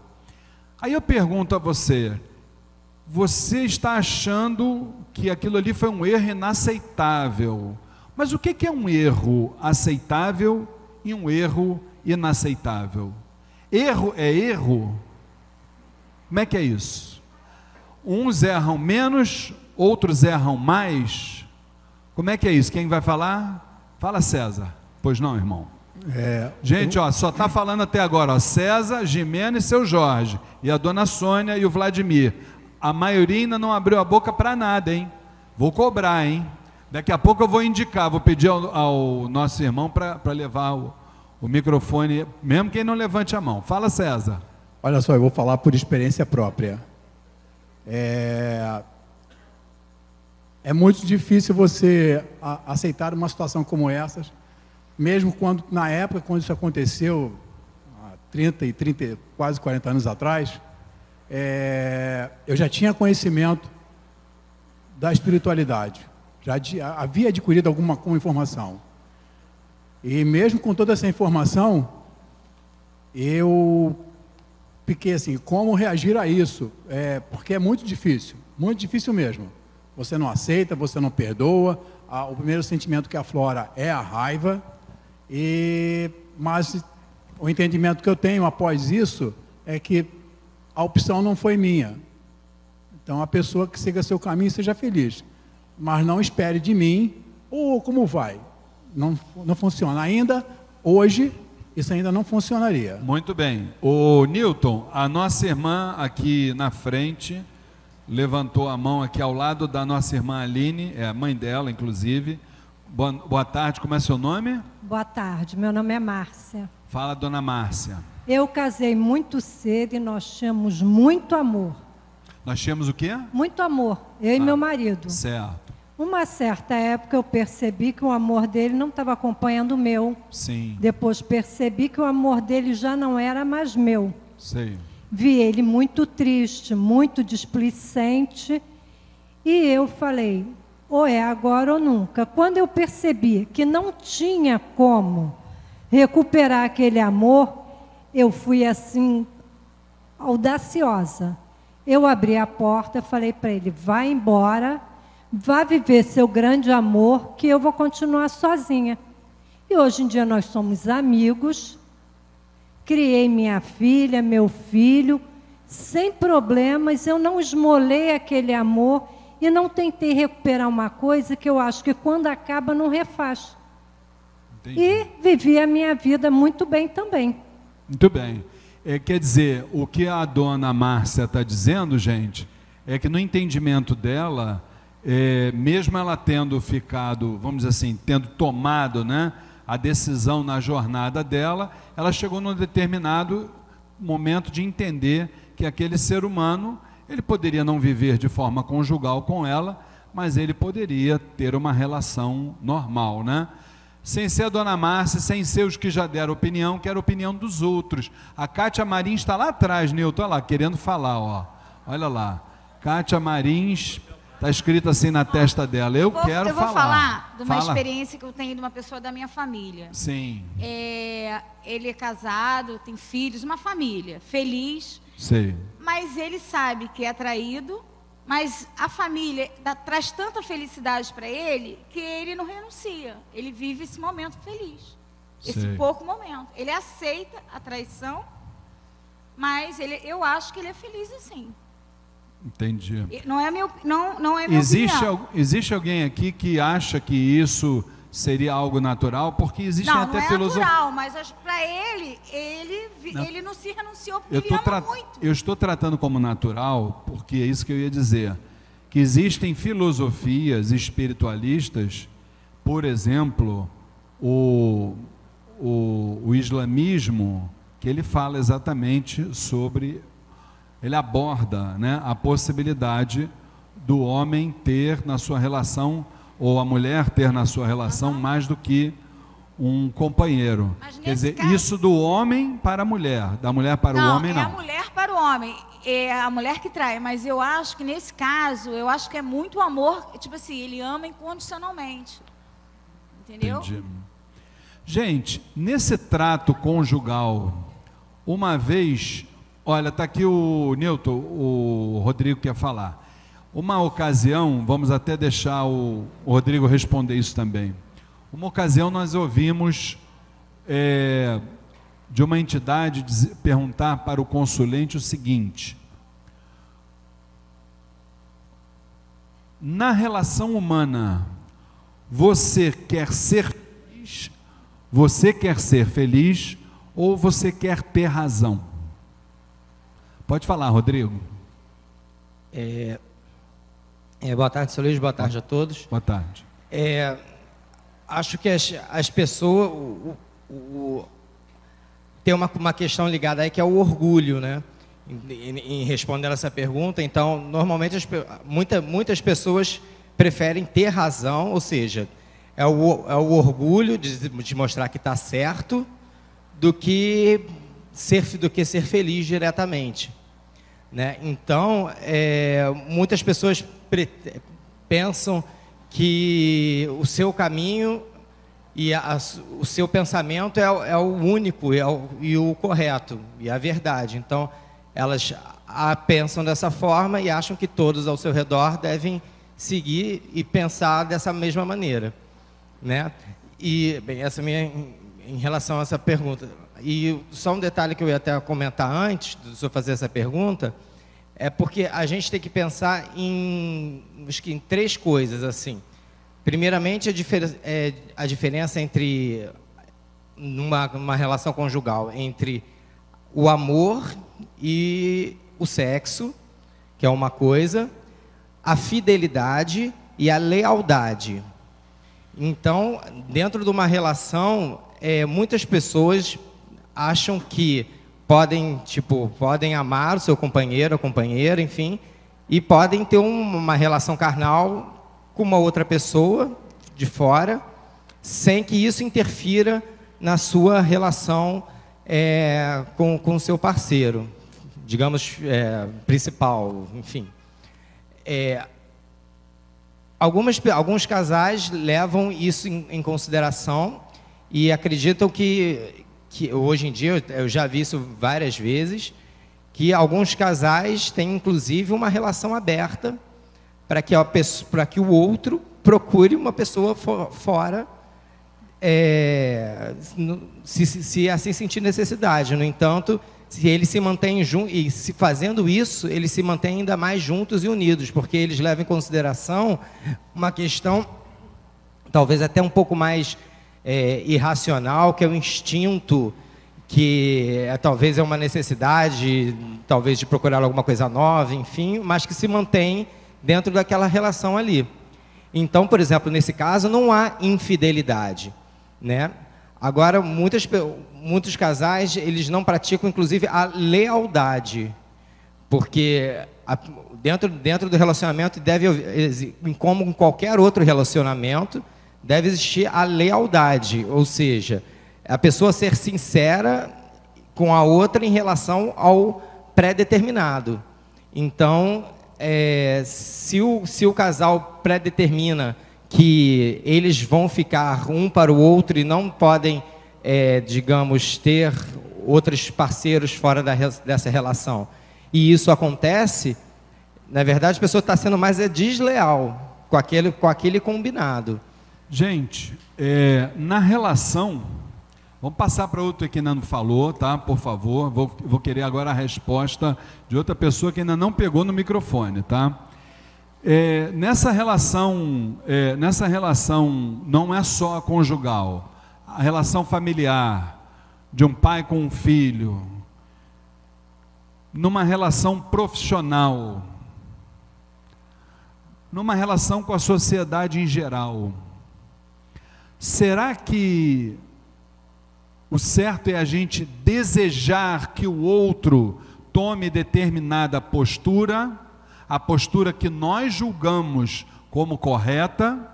Aí eu pergunto a você: você está achando que aquilo ali foi um erro inaceitável? Mas o que é um erro aceitável e um erro inaceitável? Erro é erro? Como é que é isso? Uns erram menos, outros erram mais? Como é que é isso? Quem vai falar? Fala César. Pois não, irmão? É, Gente, ó, só está falando até agora, ó, César, Gimena e seu Jorge, e a dona Sônia e o Vladimir. A maioria ainda não abriu a boca para nada, hein? Vou cobrar, hein? Daqui a pouco eu vou indicar, vou pedir ao, ao nosso irmão para levar o, o microfone, mesmo quem não levante a mão. Fala, César. Olha só, eu vou falar por experiência própria. É, é muito difícil você aceitar uma situação como essa, mesmo quando, na época, quando isso aconteceu, há 30 e 30, quase 40 anos atrás, é, eu já tinha conhecimento da espiritualidade, já de- havia adquirido alguma informação. E mesmo com toda essa informação, eu fiquei assim, como reagir a isso? É, porque é muito difícil, muito difícil mesmo. Você não aceita, você não perdoa. a- o primeiro sentimento que aflora é a raiva. E, mas o entendimento que eu tenho após isso é que a opção não foi minha. Então a pessoa que siga seu caminho seja feliz. Mas não espere de mim, ou como vai? Não, não funciona. Ainda, hoje, isso ainda não funcionaria. Muito bem. O Newton, a nossa irmã aqui na frente, levantou a mão aqui ao lado da nossa irmã Aline, é a mãe dela, inclusive. Boa, boa tarde, como é seu nome? Boa tarde, meu nome é Márcia. Fala, dona Márcia. Eu casei muito cedo e nós tínhamos muito amor. Nós tínhamos o quê? Muito amor, eu e meu marido. Certo. Uma certa época eu percebi que o amor dele não estava acompanhando o meu. Sim. Depois percebi que o amor dele já não era mais meu. Sei. Vi ele muito triste, muito displicente. E eu falei, ou é agora ou nunca. Quando eu percebi que não tinha como recuperar aquele amor, eu fui assim, audaciosa. Eu abri a porta, falei para ele: vai embora, vá viver seu grande amor, que eu vou continuar sozinha. E hoje em dia nós somos amigos. Criei minha filha, meu filho, sem problemas. Eu não esmolei aquele amor e não tentei recuperar uma coisa que eu acho que quando acaba não refaz. Entendi. E vivi a minha vida muito bem também. Muito bem. É, quer dizer, o que a dona Márcia está dizendo, gente, é que no entendimento dela, é, mesmo ela tendo ficado, vamos dizer assim, tendo tomado né, a decisão na jornada dela, ela chegou num determinado momento de entender que aquele ser humano, ele poderia não viver de forma conjugal com ela, mas ele poderia ter uma relação normal, né? Sem ser a dona Márcia, sem ser os que já deram opinião, que era opinião dos outros. A Kátia Marins está lá atrás, Nilton, olha lá, querendo falar, ó. Olha lá. Kátia Marins, está escrito assim na testa dela. Eu Vou- quero eu vou falar. falar de uma Fala. experiência que eu tenho de uma pessoa da minha família. Sim, É, ele é casado, tem filhos, uma família feliz, sei. mas ele sabe que é traído, mas a família dá- traz tanta felicidade para ele que ele não renuncia. Ele vive esse momento feliz, esse Sei. pouco momento. Ele aceita a traição, mas ele, eu acho que ele é feliz assim. Entendi. Não é meu, não, não é minha Existe, al- existe alguém aqui que acha que isso seria algo natural? Porque existem Não, até não é natural, mas para ele, ele, Não. ele não se renunciou porque Eu, ele ama tra- muito. eu estou tratando como natural, porque é isso que eu ia dizer. Que existem filosofias espiritualistas, por exemplo, o, o, o islamismo, que ele fala exatamente sobre. Ele aborda né, a possibilidade do homem ter na sua relação, ou a mulher ter na sua relação, mais do que um companheiro. Mas Quer dizer, caso- isso do homem para a mulher, da mulher para não, o homem é não. a mulher para o homem. É a mulher que trai, mas eu acho que nesse caso, eu acho que é muito amor, tipo assim, ele ama incondicionalmente. Entendeu? Entendi. Gente, nesse trato conjugal, uma vez, olha, está aqui o Newton, o Rodrigo quer falar. Uma ocasião, vamos até deixar o, Rodrigo responder isso também. Uma ocasião nós ouvimos é, de uma entidade perguntar para o consulente o seguinte: na relação humana, você quer ser feliz? Você quer ser feliz ou você quer ter razão? Pode falar, Rodrigo. É, é, boa tarde, seu Luiz, boa tarde a todos. Boa tarde. É, acho que as, as pessoas. o- o- o- tem uma, uma questão ligada aí que é o orgulho, né? Em, em- responder essa pergunta. Então, normalmente, as muita, muitas pessoas preferem ter razão, ou seja, é o, é o orgulho de, de mostrar que está certo do que, ser, do que ser feliz diretamente. Né? Então, é, muitas pessoas pensam que o seu caminho e a- o seu pensamento é, o- é o único é o- e o correto, e a verdade. Então, elas a, pensam dessa forma e acham que todos ao seu redor devem seguir e pensar dessa mesma maneira. Né? E, bem, essa é minha em relação a essa pergunta. E só um detalhe que eu ia até comentar antes do senhor fazer essa pergunta, é porque a gente tem que pensar em, acho que em três coisas, assim. Primeiramente, a, difer é, a diferença entre, numa, relação conjugal, entre o amor e o sexo, que é uma coisa, a fidelidade e a lealdade. Então, dentro de uma relação, é, muitas pessoas acham que podem, tipo, podem amar o seu companheiro ou companheira, enfim, e podem ter um- uma relação carnal com uma outra pessoa de fora, sem que isso interfira na sua relação é, com o seu parceiro, digamos, é, principal, enfim. É, algumas, alguns casais levam isso em, em, consideração e acreditam que, que, hoje em dia, eu já vi isso várias vezes, que alguns casais têm, inclusive, uma relação aberta para que, que o outro procure uma pessoa for, fora é, se, se, se, assim sentir necessidade. No entanto, se eles se mantêm juntos, e se fazendo isso, eles se mantêm ainda mais juntos e unidos, porque eles levam em consideração uma questão, talvez até um pouco mais é, irracional, que é o instinto, que é, talvez é uma necessidade, talvez de procurar alguma coisa nova, enfim, mas que se mantém dentro daquela relação ali. Então, por exemplo, nesse caso, não há infidelidade. Né? Agora, muitas, muitos casais, eles não praticam, inclusive, a lealdade. Porque a, dentro, dentro do relacionamento, deve, como em qualquer outro relacionamento, deve existir a lealdade. Ou seja, a pessoa ser sincera com a outra em relação ao pré-determinado. Então, é, se, o, se o casal pré-determina que eles vão ficar um para o outro e não podem, é, digamos, ter outros parceiros fora da, dessa relação. E isso acontece, na verdade, a pessoa está sendo mais é, desleal com aquele, com aquele combinado. Gente, é, na relação, vamos passar para outro que ainda não falou, tá? Por favor, vou, vou querer agora a resposta de outra pessoa que ainda não pegou no microfone, tá? É, nessa relação, é, nessa relação não é só a conjugal, a relação familiar de um pai com um filho, numa relação profissional, numa relação com a sociedade em geral. Será que o certo é a gente desejar que o outro tome determinada postura? a postura que nós julgamos como correta?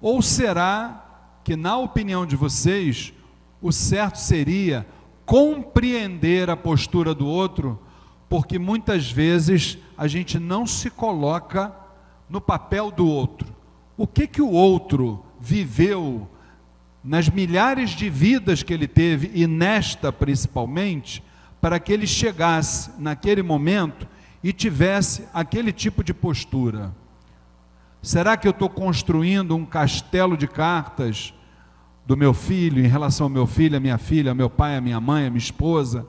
Ou será que, na opinião de vocês, o certo seria compreender a postura do outro, porque muitas vezes a gente não se coloca no papel do outro. O que que o outro viveu nas milhares de vidas que ele teve e nesta principalmente, para que ele chegasse naquele momento e tivesse aquele tipo de postura? Será que eu estou construindo um castelo de cartas do meu filho, em relação ao meu filho, a minha filha, ao meu pai, a minha mãe, a minha esposa,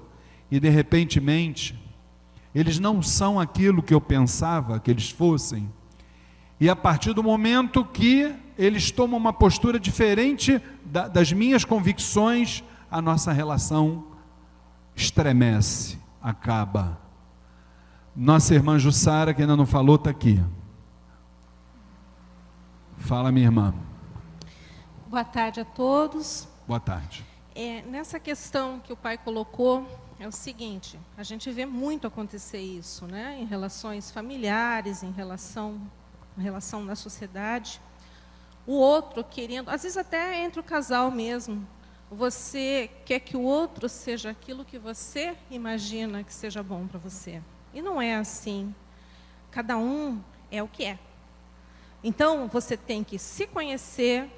e de repentemente eles não são aquilo que eu pensava que eles fossem? E a partir do momento que eles tomam uma postura diferente da, das minhas convicções, a nossa relação estremece, acaba. Nossa irmã Jussara, que ainda não falou, está aqui. Fala, minha irmã. Boa tarde a todos. Boa tarde. É, nessa questão que o pai colocou, é o seguinte: a gente vê muito acontecer isso, né? Em relações familiares, em relação, em relação na sociedade. O outro querendo, às vezes até entre o casal mesmo, você quer que o outro seja aquilo que você imagina que seja bom para você. E não é assim. Cada um é o que é. Então, você tem que se conhecer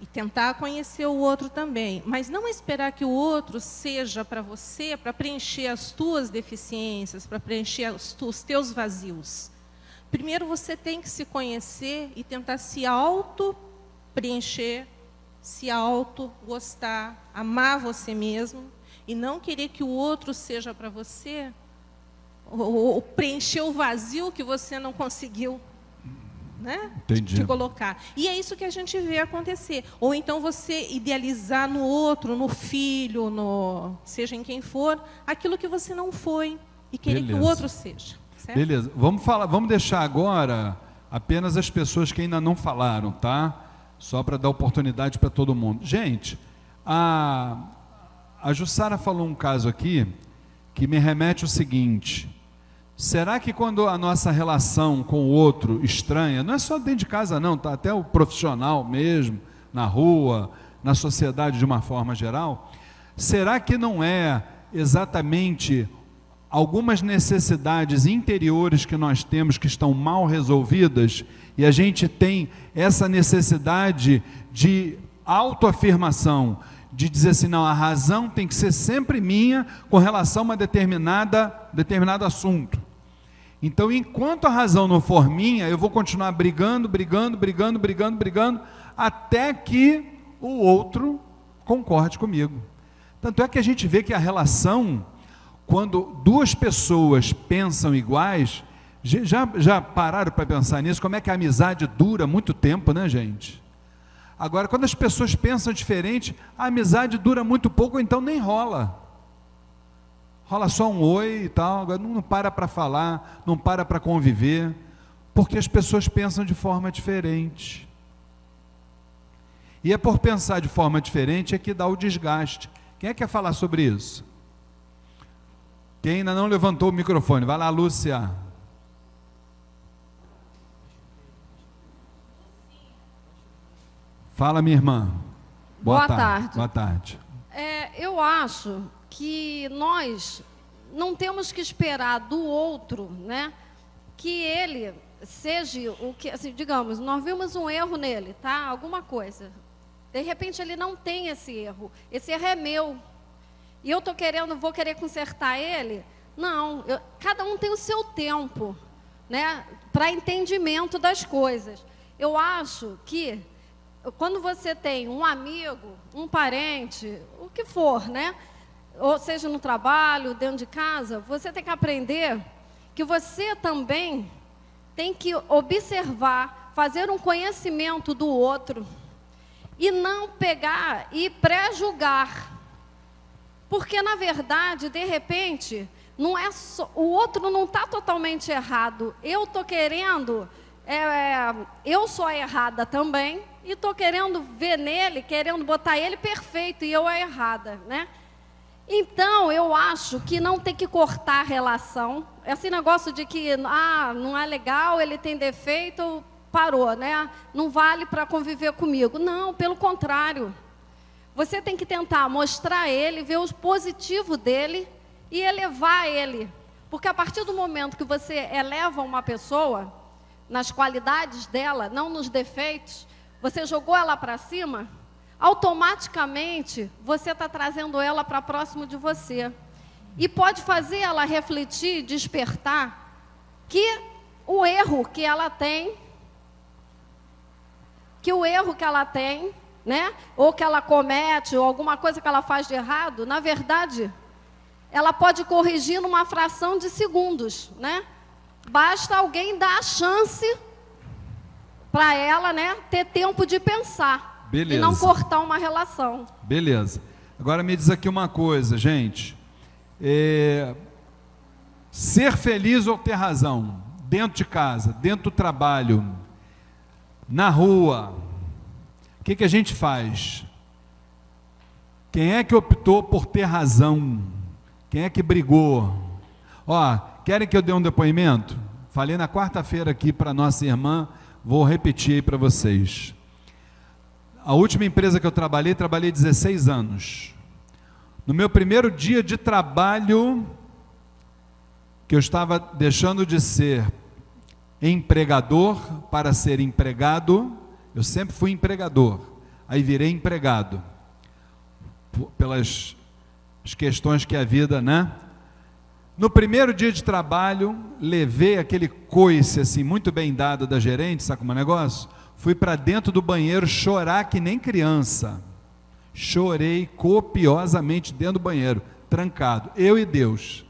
e tentar conhecer o outro também, mas não esperar que o outro seja para você para preencher as tuas deficiências, para preencher os, teus vazios. Primeiro você tem que se conhecer e tentar se auto preencher, se auto gostar, amar você mesmo e não querer que o outro seja para você ou, ou preencher o vazio que você não conseguiu né? Entendi. De colocar. E é isso que a gente vê acontecer. Ou então você idealizar no outro, no filho, no seja em quem for, aquilo que você não foi e querer Beleza. que o outro seja. Certo? Beleza. Vamos falar, vamos deixar agora apenas as pessoas que ainda não falaram, tá? Só para dar oportunidade para todo mundo. Gente, a a Jussara falou um caso aqui que me remete ao seguinte: Será que quando a nossa relação com o outro estranha, não é só dentro de casa não, tá até o profissional mesmo, na rua, na sociedade de uma forma geral, será que não é exatamente algumas necessidades interiores que nós temos que estão mal resolvidas e a gente tem essa necessidade de autoafirmação, de dizer assim, não, a razão tem que ser sempre minha com relação a uma determinada, determinado assunto. Então, enquanto a razão não for minha, eu vou continuar brigando, brigando, brigando, brigando, brigando, até que o outro concorde comigo. Tanto é que a gente vê que a relação, quando duas pessoas pensam iguais, já, já pararam para pensar nisso? Como é que a amizade dura muito tempo, né, gente? Agora, quando as pessoas pensam diferente, a amizade dura muito pouco, ou então nem rola. Rola só um oi e tal, agora não para para falar, não para para conviver, porque as pessoas pensam de forma diferente. E é por pensar de forma diferente é que dá o desgaste. Quem é que quer falar sobre isso? Quem ainda não levantou o microfone, vai lá, Lúcia. Fala, minha irmã. Boa, Boa tarde. tarde. Boa tarde. É, eu acho que nós não temos que esperar do outro, né, que ele seja o que, assim, digamos, nós vimos um erro nele, tá? Alguma coisa. De repente ele não tem esse erro. Esse erro é meu. E eu tô querendo, vou querer consertar ele? Não, eu, cada um tem o seu tempo, né, para entendimento das coisas. Eu acho que quando você tem um amigo, um parente, o que for, né? Ou seja no trabalho, dentro de casa, você tem que aprender que você também tem que observar, fazer um conhecimento do outro e não pegar e pré-julgar. Porque na verdade, de repente, não é só, o outro não está totalmente errado. Eu estou querendo, é, é, eu sou a errada também e estou querendo ver nele, querendo botar ele perfeito e eu a errada, né? Então, eu acho que não tem que cortar a relação. Esse negócio de que, ah, não é legal, ele tem defeito, parou, né? Não vale para conviver comigo. Não, pelo contrário. Você tem que tentar mostrar ele, ver o positivo dele e elevar ele. Porque a partir do momento que você eleva uma pessoa, nas qualidades dela, não nos defeitos, você jogou ela para cima, automaticamente você está trazendo ela para próximo de você. E pode fazer ela refletir, despertar, que o erro que ela tem, que o erro que ela tem, né? Ou que ela comete, ou alguma coisa que ela faz de errado, na verdade, ela pode corrigir numa fração de segundos, né? Basta alguém dar a chance para ela, né, ter tempo de pensar Beleza. e não cortar uma relação. Beleza. Agora me diz aqui uma coisa, gente. É... Ser feliz ou ter razão, dentro de casa, dentro do trabalho, na rua, o que, que a gente faz? Quem é que optou por ter razão? Quem é que brigou? Ó, querem que eu dê um depoimento? Falei na quarta-feira aqui para nossa irmã Vou repetir aí para vocês. A última empresa que eu trabalhei, trabalhei 16 anos. No meu primeiro dia de trabalho, que eu estava deixando de ser empregador para ser empregado, eu sempre fui empregador, aí virei empregado, pelas questões que a vida, né, no primeiro dia de trabalho, levei aquele coice assim, muito bem dado da gerente, sabe como é negócio? Fui para dentro do banheiro chorar que nem criança. Chorei copiosamente dentro do banheiro, trancado, eu e Deus.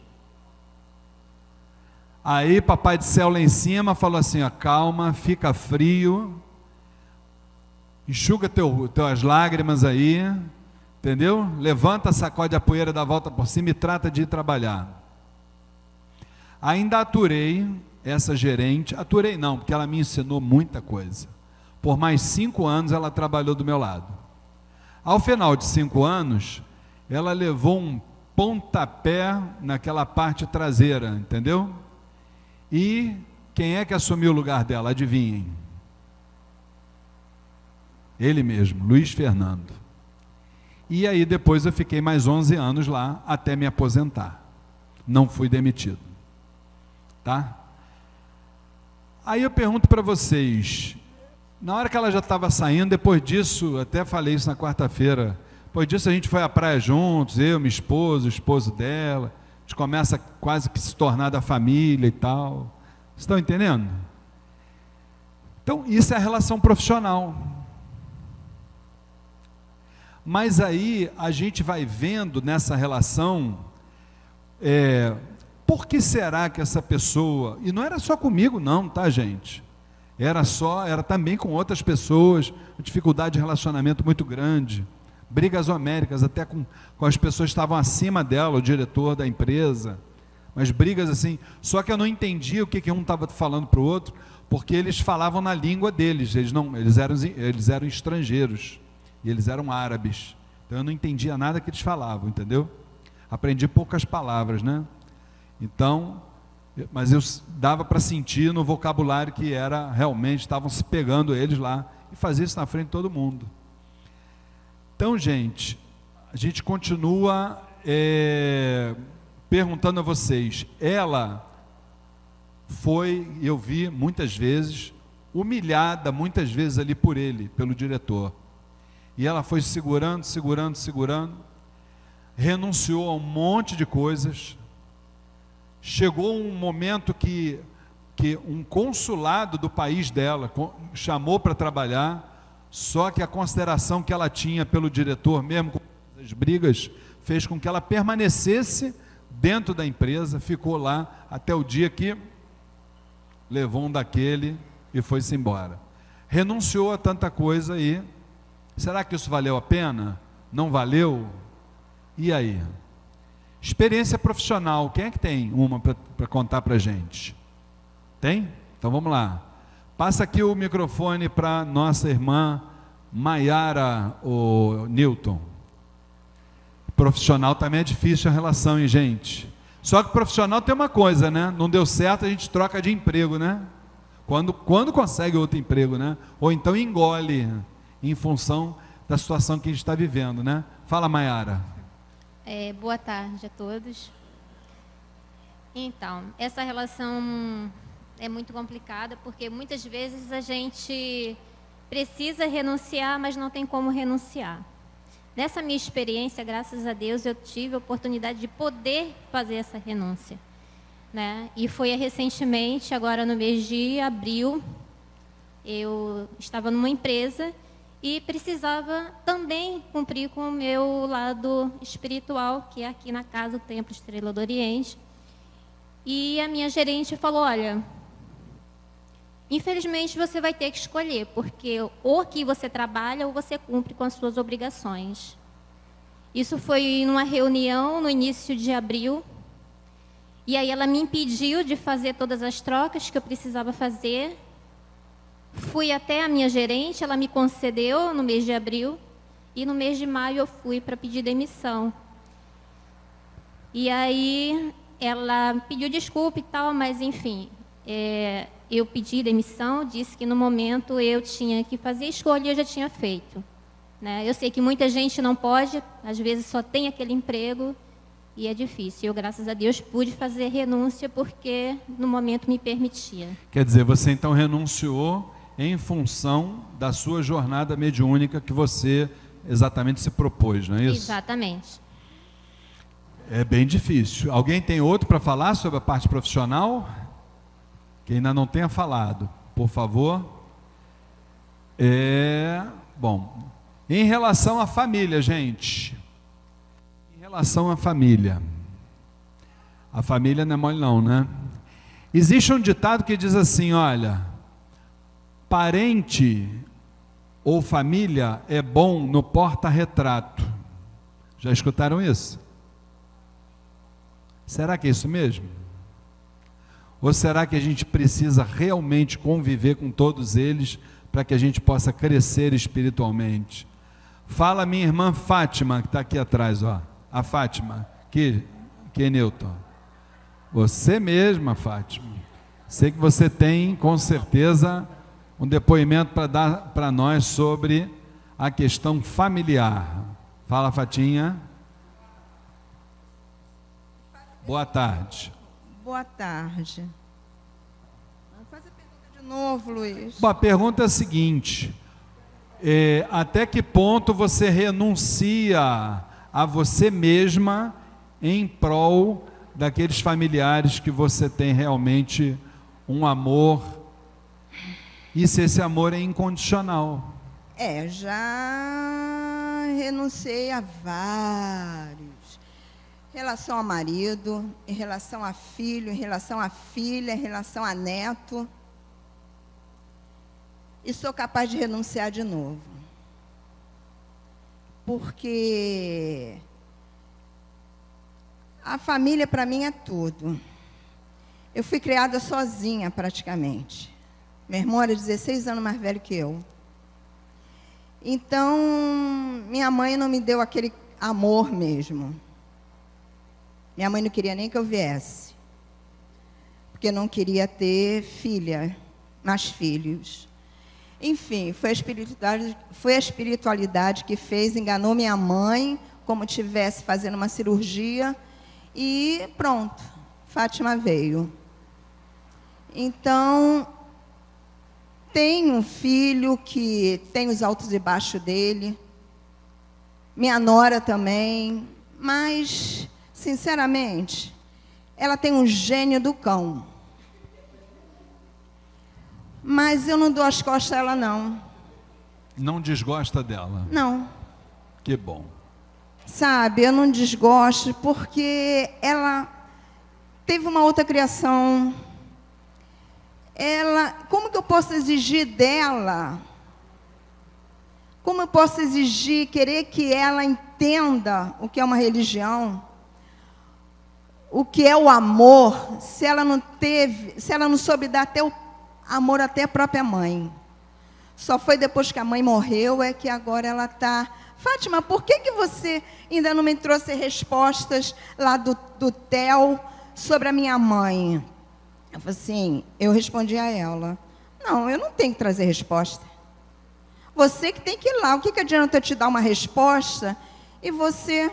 Aí papai do céu lá em cima falou assim: ó, calma, fica frio, enxuga teu, tuas lágrimas aí, entendeu? Levanta, sacode a poeira, dá volta por cima e trata de ir trabalhar. Ainda aturei essa gerente, aturei não, porque ela me ensinou muita coisa. Por mais cinco anos ela trabalhou do meu lado. Ao final de cinco anos, ela levou um pontapé naquela parte traseira, entendeu? E quem é que assumiu o lugar dela? Adivinhem. Ele mesmo, Luiz Fernando. E aí depois eu fiquei mais 11 anos lá até me aposentar. Não fui demitido. Tá? Aí eu pergunto para vocês, na hora que ela já estava saindo, depois disso, até falei isso na quarta-feira, depois disso a gente foi à praia juntos, eu, minha esposa, o esposo dela, a gente começa quase que se tornar da família e tal. Estão entendendo? Então, isso é a relação profissional. Mas aí a gente vai vendo nessa relação, é, por que será que essa pessoa, e não era só comigo, não, tá, gente? Era só, era também com outras pessoas, dificuldade de relacionamento muito grande, brigas homéricas, até com, com as pessoas que estavam acima dela, o diretor da empresa, mas brigas assim, só que eu não entendia o que, que um estava falando para o outro, porque eles falavam na língua deles, eles, não, eles, eram, eles eram estrangeiros, e eles eram árabes, então eu não entendia nada que eles falavam, entendeu? Aprendi poucas palavras, né? Então, mas eu dava para sentir no vocabulário que era realmente estavam se pegando eles lá e fazia isso na frente de todo mundo. Então, gente, a gente continua é, perguntando a vocês. Ela foi, eu vi muitas vezes, humilhada muitas vezes ali por ele, pelo diretor. E ela foi segurando, segurando, segurando, renunciou a um monte de coisas, chegou um momento que, que um consulado do país dela chamou para trabalhar, só que a consideração que ela tinha pelo diretor, mesmo com as brigas, fez com que ela permanecesse dentro da empresa, ficou lá até o dia que levou um daquele e foi-se embora. Renunciou a tanta coisa e será que isso valeu a pena? Não valeu? E aí? Experiência profissional, quem é que tem uma para contar para gente? Tem? Então vamos lá. Passa aqui o microfone para nossa irmã Maiara o Newton. Profissional também é difícil a relação, hein, gente? Só que profissional tem uma coisa, né? Não deu certo, a gente troca de emprego, né? Quando, quando consegue outro emprego, né? Ou então engole em função da situação que a gente está vivendo, né? Fala, Maiara. É, boa tarde a todos. Então, essa relação é muito complicada porque muitas vezes a gente precisa renunciar, mas não tem como renunciar. Nessa minha experiência, graças a Deus, eu tive a oportunidade de poder fazer essa renúncia. Né? E foi recentemente, agora no mês de abril, eu estava numa empresa e precisava também cumprir com o meu lado espiritual, que é aqui na casa, o Templo Estrela do Oriente. E a minha gerente falou: Olha, infelizmente você vai ter que escolher, porque ou aqui você trabalha ou você cumpre com as suas obrigações. Isso foi numa reunião no início de abril. E aí ela me impediu de fazer todas as trocas que eu precisava fazer Fui até a minha gerente, ela me concedeu no mês de abril, e no mês de maio eu fui para pedir demissão. E aí ela pediu desculpa e tal, mas enfim, é, eu pedi demissão, disse que no momento eu tinha que fazer escolha e eu já tinha feito. Né? Eu sei que muita gente não pode, às vezes só tem aquele emprego e é difícil. Eu, graças a Deus, pude fazer renúncia porque no momento me permitia. Quer dizer, você então renunciou em função da sua jornada mediúnica que você exatamente se propôs, não é isso? Exatamente. É bem difícil. Alguém tem outro para falar sobre a parte profissional? Que ainda não tenha falado, por favor. É, bom, em relação à família, gente. Em relação à família. A família não é mole não, né? Existe um ditado que diz assim, olha, parente ou família é bom no porta-retrato. Já escutaram isso? Será que é isso mesmo? Ou será que a gente precisa realmente conviver com todos eles para que a gente possa crescer espiritualmente? Fala minha irmã Fátima, que está aqui atrás, ó. A Fátima, que, que é Newton. Você mesma, Fátima. Sei que você tem, com certeza, um depoimento para dar para nós sobre a questão familiar. Fala, Fatinha. Boa tarde. Boa tarde. Faz a pergunta de novo, Luiz. Bom, a pergunta é a seguinte: é, até que ponto você renuncia a você mesma em prol daqueles familiares que você tem realmente um amor e se esse amor é incondicional? É, já renunciei a vários. Em relação a marido, em relação a filho, em relação a filha, em relação a neto. E sou capaz de renunciar de novo. Porque a família para mim é tudo. Eu fui criada sozinha praticamente. Meu irmão era 16 anos mais velho que eu. Então, minha mãe não me deu aquele amor mesmo. Minha mãe não queria nem que eu viesse. Porque não queria ter filha, mas filhos. Enfim, foi a espiritualidade, foi a espiritualidade que fez, enganou minha mãe, como tivesse fazendo uma cirurgia, e pronto, Fátima veio. Então, tem um filho que tem os altos e baixos dele, minha nora também, mas, sinceramente, ela tem um gênio do cão. Mas eu não dou as costas a ela, não. Não desgosta dela? Não. Que bom. Sabe, eu não desgosto porque ela teve uma outra criação. Ela, como que eu posso exigir dela? Como eu posso exigir, querer que ela entenda o que é uma religião? O que é o amor, se ela não teve, se ela não soube dar até o amor até a própria mãe. Só foi depois que a mãe morreu é que agora ela está Fátima, por que, que você ainda não me trouxe respostas lá do, do TEL sobre a minha mãe? Eu falei assim, eu respondi a ela, não, eu não tenho que trazer resposta. Você que tem que ir lá. O que, que adianta eu te dar uma resposta e você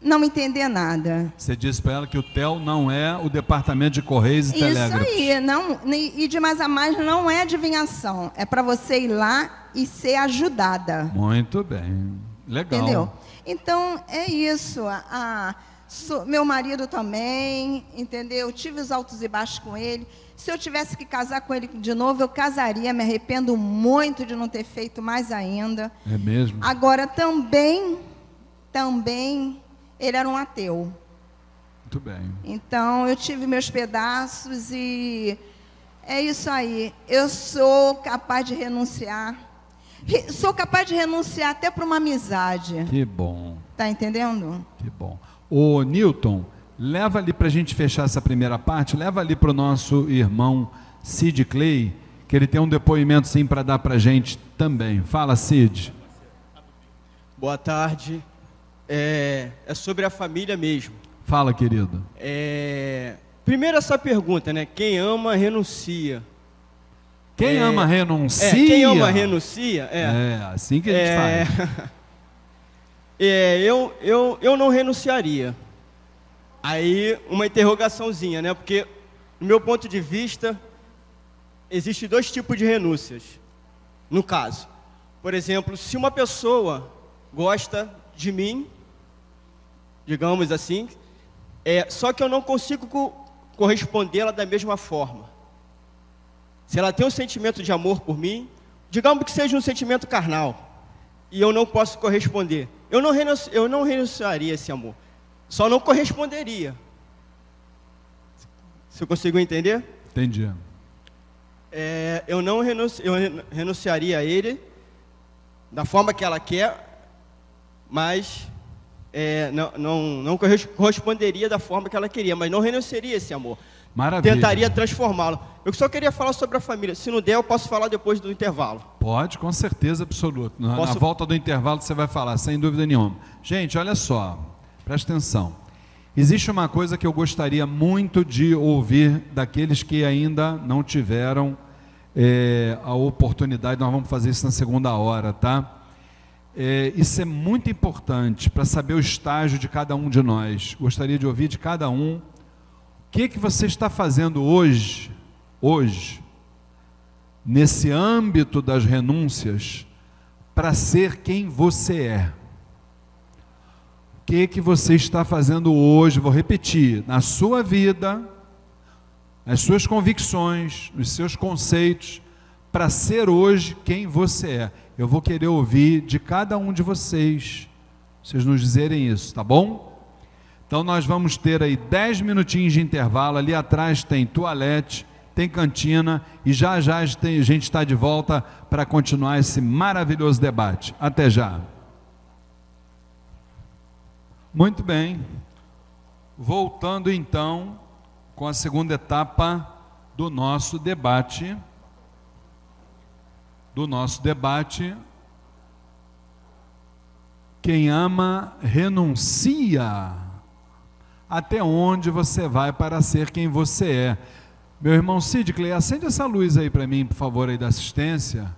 não entender nada? Você disse para ela que o TEL não é o departamento de Correios e Isso Telégrafos. aí, não, e de mais a mais não é adivinhação. É para você ir lá e ser ajudada. Muito bem. Legal. Entendeu? Então, é isso. A, a, meu marido também, entendeu? Tive os altos e baixos com ele. Se eu tivesse que casar com ele de novo, eu casaria. Me arrependo muito de não ter feito mais ainda. É mesmo? Agora, também, também, ele era um ateu. Muito bem. Então, eu tive meus pedaços e é isso aí. Eu sou capaz de renunciar. Re- Sou capaz de renunciar até para uma amizade. Que bom, Tá entendendo? que bom. Ô, Newton, leva ali para a gente fechar essa primeira parte, leva ali para o nosso irmão Sid Clay, que ele tem um depoimento sim para dar para a gente também. Fala, Sid. Boa tarde. É, é sobre a família mesmo. Fala, querido. É, primeiro essa pergunta, né? Quem ama renuncia. Quem É, ama renuncia. É, quem ama renuncia. É, É, assim que a gente É, faz. [LAUGHS] é, eu, eu, eu não renunciaria. Aí, uma interrogaçãozinha, né? Porque, no meu ponto de vista, existe dois tipos de renúncias. No caso, por exemplo, se uma pessoa gosta de mim, digamos assim, é, só que eu não consigo co correspondê-la da mesma forma. Se ela tem um sentimento de amor por mim, digamos que seja um sentimento carnal, e eu não posso corresponder, eu não, renunci eu não renunciaria a esse amor, só não corresponderia. Eu consigo entender? Entendi. É, eu não renunci eu ren- renunciaria a ele da forma que ela quer, mas é, não, não, não corres- corresponderia da forma que ela queria, mas não renunciaria a esse amor. Maravilha. Tentaria transformá-lo. Eu só queria falar sobre a família. Se não der, eu posso falar depois do intervalo. Pode, com certeza absoluta. Na, na Posso- volta do intervalo você vai falar, sem dúvida nenhuma. Gente, olha só, presta atenção. Existe uma coisa que eu gostaria muito de ouvir daqueles que ainda não tiveram é, a oportunidade, nós vamos fazer isso na segunda hora, tá? É, isso é muito importante para saber o estágio de cada um de nós. Gostaria de ouvir de cada um que, que você está fazendo hoje, hoje, nesse âmbito das renúncias, para ser quem você é. O que, que você está fazendo hoje? Vou repetir, na sua vida, nas suas convicções, nos seus conceitos, para ser hoje quem você é. Eu vou querer ouvir de cada um de vocês, vocês nos dizerem isso, tá bom? Então nós vamos ter aí 10 minutinhos de intervalo. Ali atrás tem toalete, tem cantina e já já a gente está de volta para continuar esse maravilhoso debate. Até já. Muito bem. Voltando então com a segunda etapa do nosso debate. Do nosso debate. Quem ama renuncia. Até onde você vai para ser quem você é? Meu irmão Sidclay, acende essa luz aí para mim, por favor, aí da assistência.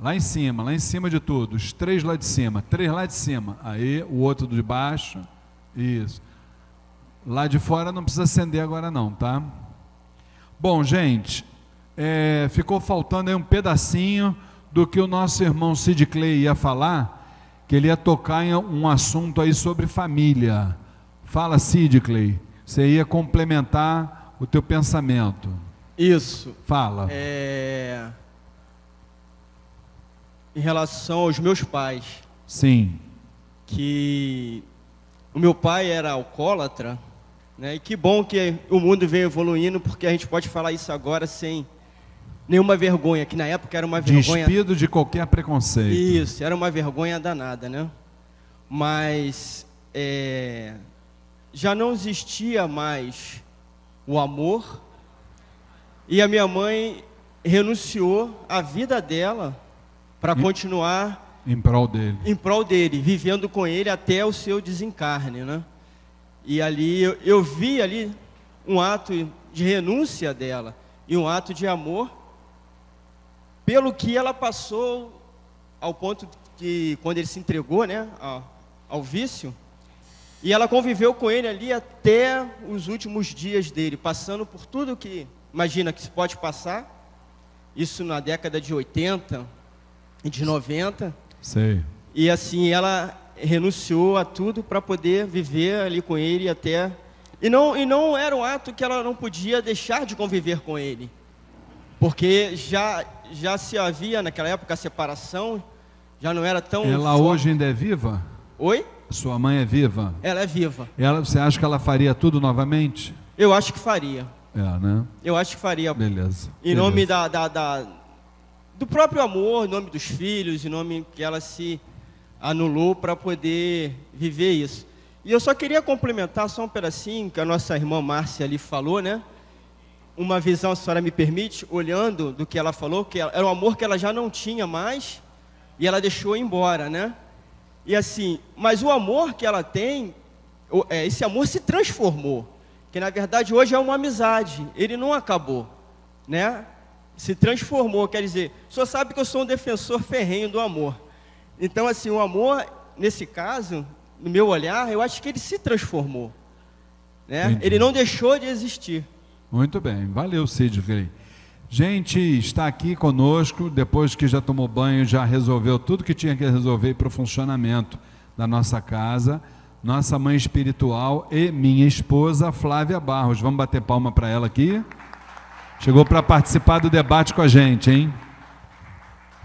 Lá em cima, lá em cima de tudo. Os três lá de cima. Três lá de cima. Aí, o outro de baixo. Isso. Lá de fora não precisa acender agora não, tá? Bom, gente, é, ficou faltando aí um pedacinho do que o nosso irmão Sid Clay ia falar, que ele ia tocar em um assunto aí sobre família. Fala, Sid Clay. Você ia complementar o teu pensamento. Isso. Fala. É... Em relação aos meus pais. Sim. Que o meu pai era alcoólatra, né? E que bom que o mundo vem evoluindo, porque a gente pode falar isso agora sem nenhuma vergonha, que na época era uma vergonha. Despido de qualquer preconceito. Isso, era uma vergonha danada, né? Mas é, já não existia mais o amor, e a minha mãe renunciou à vida dela para continuar em prol dele. Em prol dele, vivendo com ele até o seu desencarne, né? E ali eu, eu vi ali um ato de renúncia dela e um ato de amor pelo que ela passou ao ponto que quando ele se entregou, né, ao, ao vício, e ela conviveu com ele ali até os últimos dias dele, passando por tudo que imagina que se pode passar. Isso na década de 80 e de 90. Sei. E assim ela renunciou a tudo para poder viver ali com ele até e não e não era um ato que ela não podia deixar de conviver com ele. Porque já já se havia naquela época a separação, já não era tão Ela forte. hoje ainda é viva? Oi? Sua mãe é viva? Ela é viva. Ela, você acha que ela faria tudo novamente? Eu acho que faria. É, né? Eu acho que faria. Beleza. Em Beleza. nome da, da, da- do próprio amor, em nome dos filhos, em nome que ela se anulou para poder viver isso. E eu só queria complementar só um pedacinho que a nossa irmã Márcia ali falou, né? Uma visão, a senhora me permite, olhando do que ela falou, que era um amor que ela já não tinha mais e ela deixou embora, né? E assim, mas o amor que ela tem, é, esse amor se transformou, que na verdade hoje é uma amizade, ele não acabou, né? Se transformou, quer dizer, senhor sabe que eu sou um defensor ferrenho do amor. Então, assim, o amor, nesse caso, no meu olhar, eu acho que ele se transformou, né? Entendi. Ele não deixou de existir. Muito bem, valeu Cid Clay. Gente, está aqui conosco, depois que já tomou banho, já resolveu tudo que tinha que resolver para o funcionamento da nossa casa, nossa mãe espiritual e minha esposa Flávia Barros. Vamos bater palma para ela aqui. Chegou para participar do debate com a gente, hein?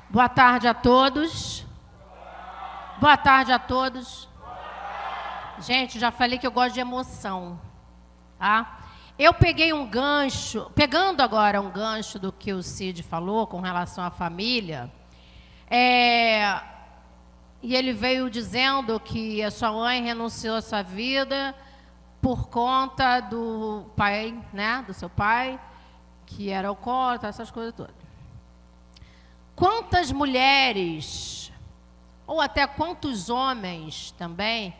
Boa tarde a todos. Boa tarde a todos. Gente, já falei que eu gosto de emoção, tá? Eu peguei um gancho, pegando agora um gancho do que o Cid falou com relação à família, é, e ele veio dizendo que a sua mãe renunciou à sua vida por conta do pai, né, do seu pai, que era alcoólatra, essas coisas todas. Quantas mulheres, ou até quantos homens também,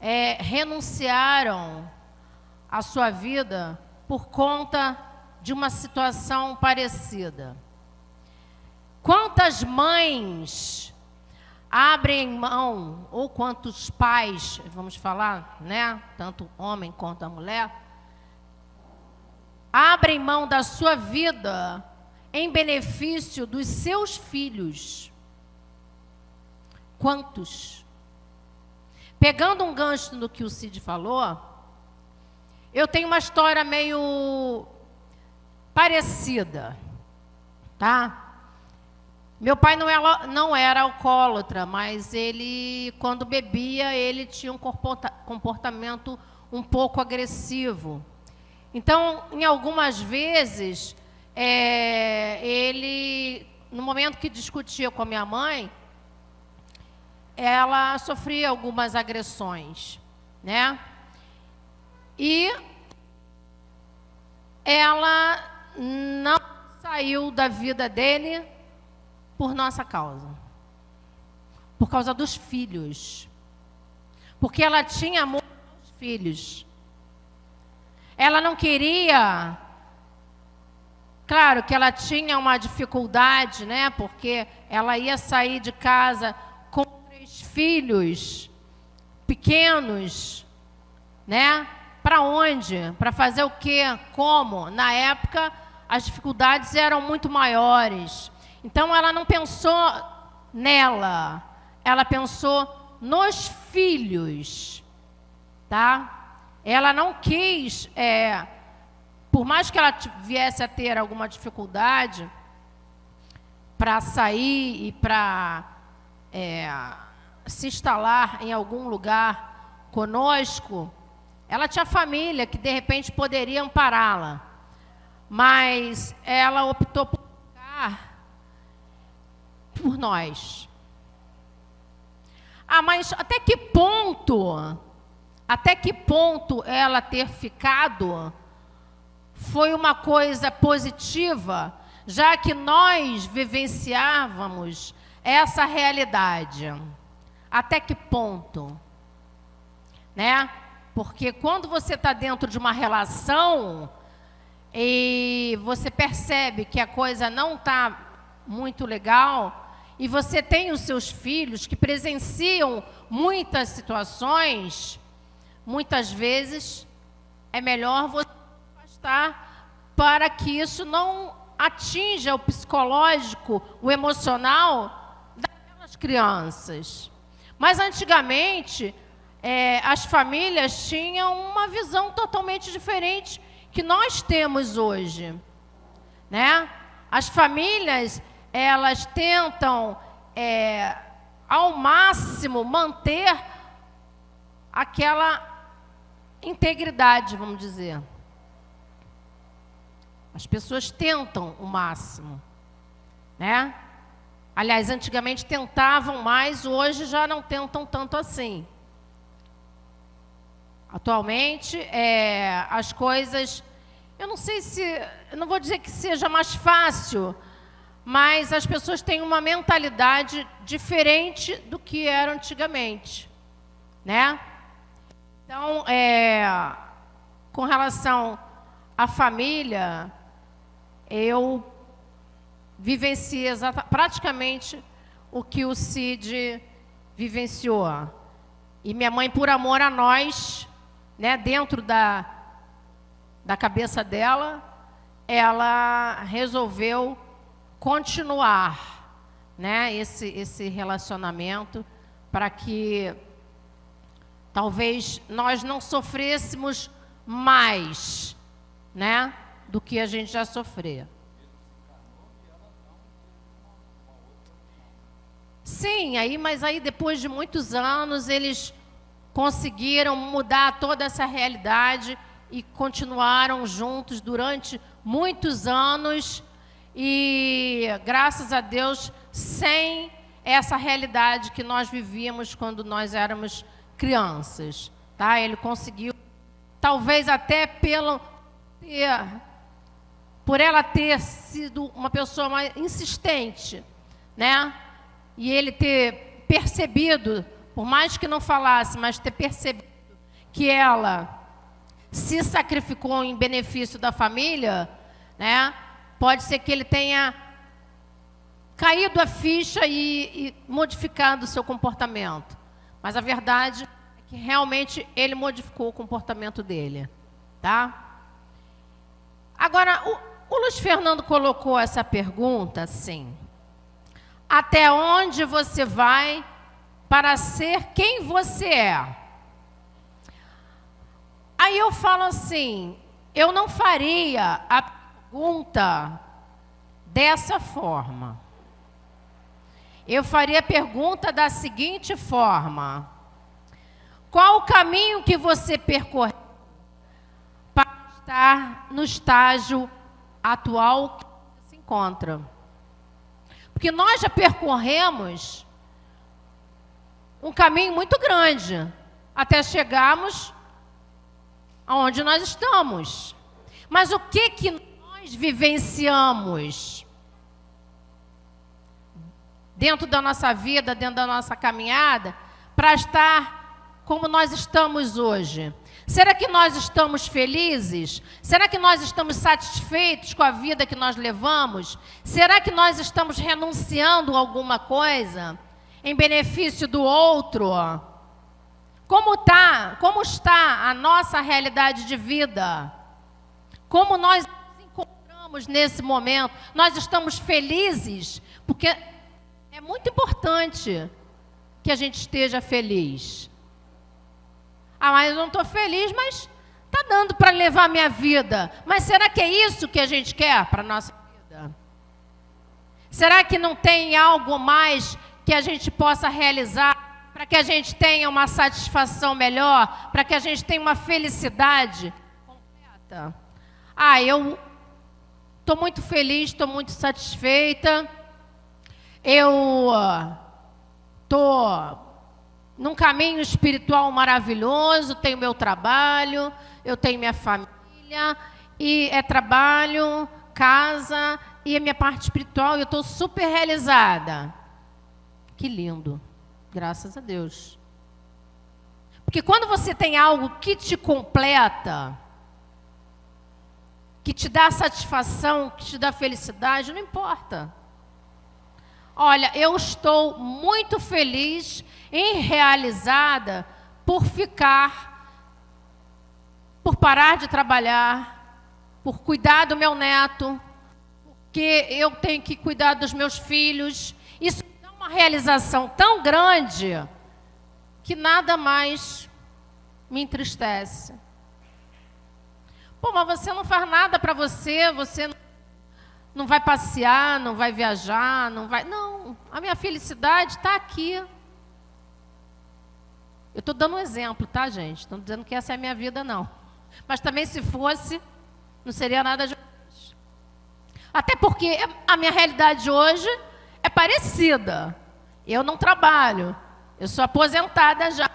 é, renunciaram à sua vida por conta de uma situação parecida. Quantas mães abrem mão, ou quantos pais, vamos falar, né? Tanto homem quanto a mulher, abrem mão da sua vida em benefício dos seus filhos. Quantos? Pegando um gancho no que o Cid falou, eu tenho uma história meio parecida, tá? Meu pai não era, não era alcoólatra, mas ele, quando bebia, ele tinha um comportamento um pouco agressivo. Então, em algumas vezes, é, ele, no momento que discutia com a minha mãe, ela sofria algumas agressões, né? E ela não saiu da vida dele por nossa causa. Por causa dos filhos. Porque ela tinha amor aos filhos. Ela não queria. Claro que ela tinha uma dificuldade, né? Porque ela ia sair de casa com três filhos pequenos, né? Para onde? Para fazer o quê? Como? Na época, as dificuldades eram muito maiores. Então, ela não pensou nela, ela pensou nos filhos, tá? Ela não quis, é, por mais que ela viesse a ter alguma dificuldade para sair e para é, se instalar em algum lugar conosco, ela tinha família que de repente poderia ampará-la, mas ela optou por ficar por nós. Ah, mas até que ponto até que ponto ela ter ficado foi uma coisa positiva, já que nós vivenciávamos essa realidade. Até que ponto? Né? Porque quando você está dentro de uma relação e você percebe que a coisa não está muito legal, e você tem os seus filhos que presenciam muitas situações, muitas vezes é melhor você afastar para que isso não atinja o psicológico, o emocional daquelas crianças. Mas antigamente, é, as famílias tinham uma visão totalmente diferente que nós temos hoje. Né? As famílias, elas tentam, é, ao máximo, manter aquela integridade, vamos dizer. As pessoas tentam o máximo, né? Aliás, antigamente tentavam mais, hoje já não tentam tanto assim. Atualmente, é, as coisas, eu não sei se, não vou dizer que seja mais fácil, mas as pessoas têm uma mentalidade diferente do que era antigamente, né? Então, é, com relação à família, eu vivenciei praticamente o que o Cid vivenciou. E minha mãe, por amor a nós, né, dentro da, da cabeça dela, ela resolveu continuar né, esse, esse relacionamento para que talvez nós não sofrêssemos mais, né, do que a gente já sofreu. Sim, aí, mas aí depois de muitos anos eles conseguiram mudar toda essa realidade e continuaram juntos durante muitos anos e graças a Deus sem essa realidade que nós vivíamos quando nós éramos crianças, tá? Ele conseguiu, talvez até pelo por ela ter sido uma pessoa mais insistente, né? E ele ter percebido, por mais que não falasse, mas ter percebido que ela se sacrificou em benefício da família, né? Pode ser que ele tenha caído a ficha e, e modificado o seu comportamento. Mas a verdade é que realmente ele modificou o comportamento dele, tá? Agora, o, o Luiz Fernando colocou essa pergunta assim: Até onde você vai para ser quem você é? Aí eu falo assim: eu não faria a pergunta dessa forma. Eu faria a pergunta da seguinte forma: Qual o caminho que você percorreu para estar no estágio atual que se encontra? Porque nós já percorremos um caminho muito grande até chegarmos aonde nós estamos. Mas o que que nós vivenciamos dentro da nossa vida, dentro da nossa caminhada, para estar como nós estamos hoje? Será que nós estamos felizes? Será que nós estamos satisfeitos com a vida que nós levamos? Será que nós estamos renunciando a alguma coisa em benefício do outro? Como tá? Como está a nossa realidade de vida? Como nós nos encontramos nesse momento? Nós estamos felizes? Porque é muito importante que a gente esteja feliz. Ah, mas eu não estou feliz, mas está dando para levar minha vida. Mas será que é isso que a gente quer para a nossa vida? Será que não tem algo mais que a gente possa realizar para que a gente tenha uma satisfação melhor, para que a gente tenha uma felicidade completa. Ah, eu estou muito feliz, estou muito satisfeita. Eu estou num caminho espiritual maravilhoso, tenho meu trabalho, eu tenho minha família, e é trabalho, casa e a minha parte espiritual, eu estou super realizada. Que lindo. Graças a Deus. Porque quando você tem algo que te completa, que te dá satisfação, que te dá felicidade, não importa. Olha, eu estou muito feliz e realizada por ficar, por parar de trabalhar, por cuidar do meu neto, porque eu tenho que cuidar dos meus filhos. Isso uma realização tão grande que nada mais me entristece. Pô, mas você não faz nada para você, você não vai passear, não vai viajar, não vai. Não, a minha felicidade está aqui. Eu estou dando um exemplo, tá, gente? Estou dizendo que essa é a minha vida, não. Mas também, se fosse, não seria nada de. Até porque a minha realidade hoje é parecida. Eu não trabalho, eu sou aposentada já.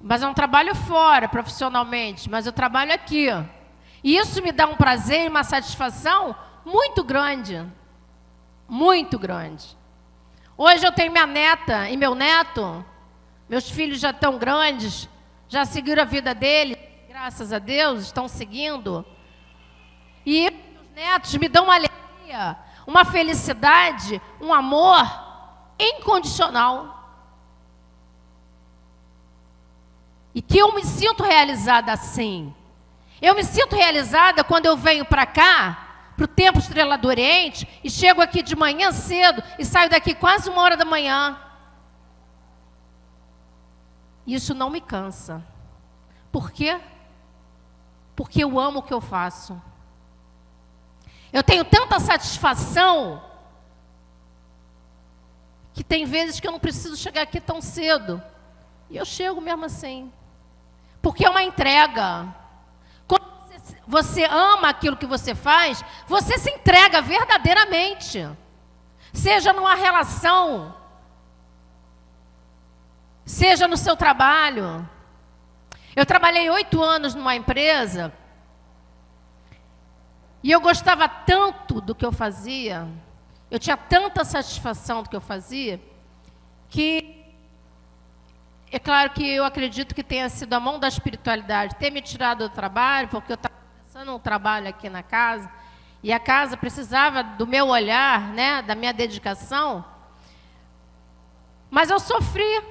Mas eu não trabalho fora profissionalmente, mas eu trabalho aqui. E isso me dá um prazer e uma satisfação muito grande. Muito grande. Hoje eu tenho minha neta e meu neto, meus filhos já estão grandes, já seguiram a vida deles, graças a Deus, estão seguindo. E os netos me dão uma alegria, uma felicidade, um amor incondicional. E que eu me sinto realizada assim. Eu me sinto realizada quando eu venho para cá, para o Templo Estrela do Oriente, e chego aqui de manhã cedo e saio daqui quase uma hora da manhã. Isso não me cansa. Por quê? Porque eu amo o que eu faço. Eu tenho tanta satisfação que tem vezes que eu não preciso chegar aqui tão cedo. E eu chego mesmo assim. Porque é uma entrega. Quando você, ama aquilo que você faz, você se entrega verdadeiramente. Seja numa relação, seja no seu trabalho. Eu trabalhei oito anos numa empresa e eu gostava tanto do que eu fazia, eu tinha tanta satisfação do que eu fazia, que é claro que eu acredito que tenha sido a mão da espiritualidade ter me tirado do trabalho, porque eu estava começando um trabalho aqui na casa, e a casa precisava do meu olhar, né, da minha dedicação. Mas eu sofri,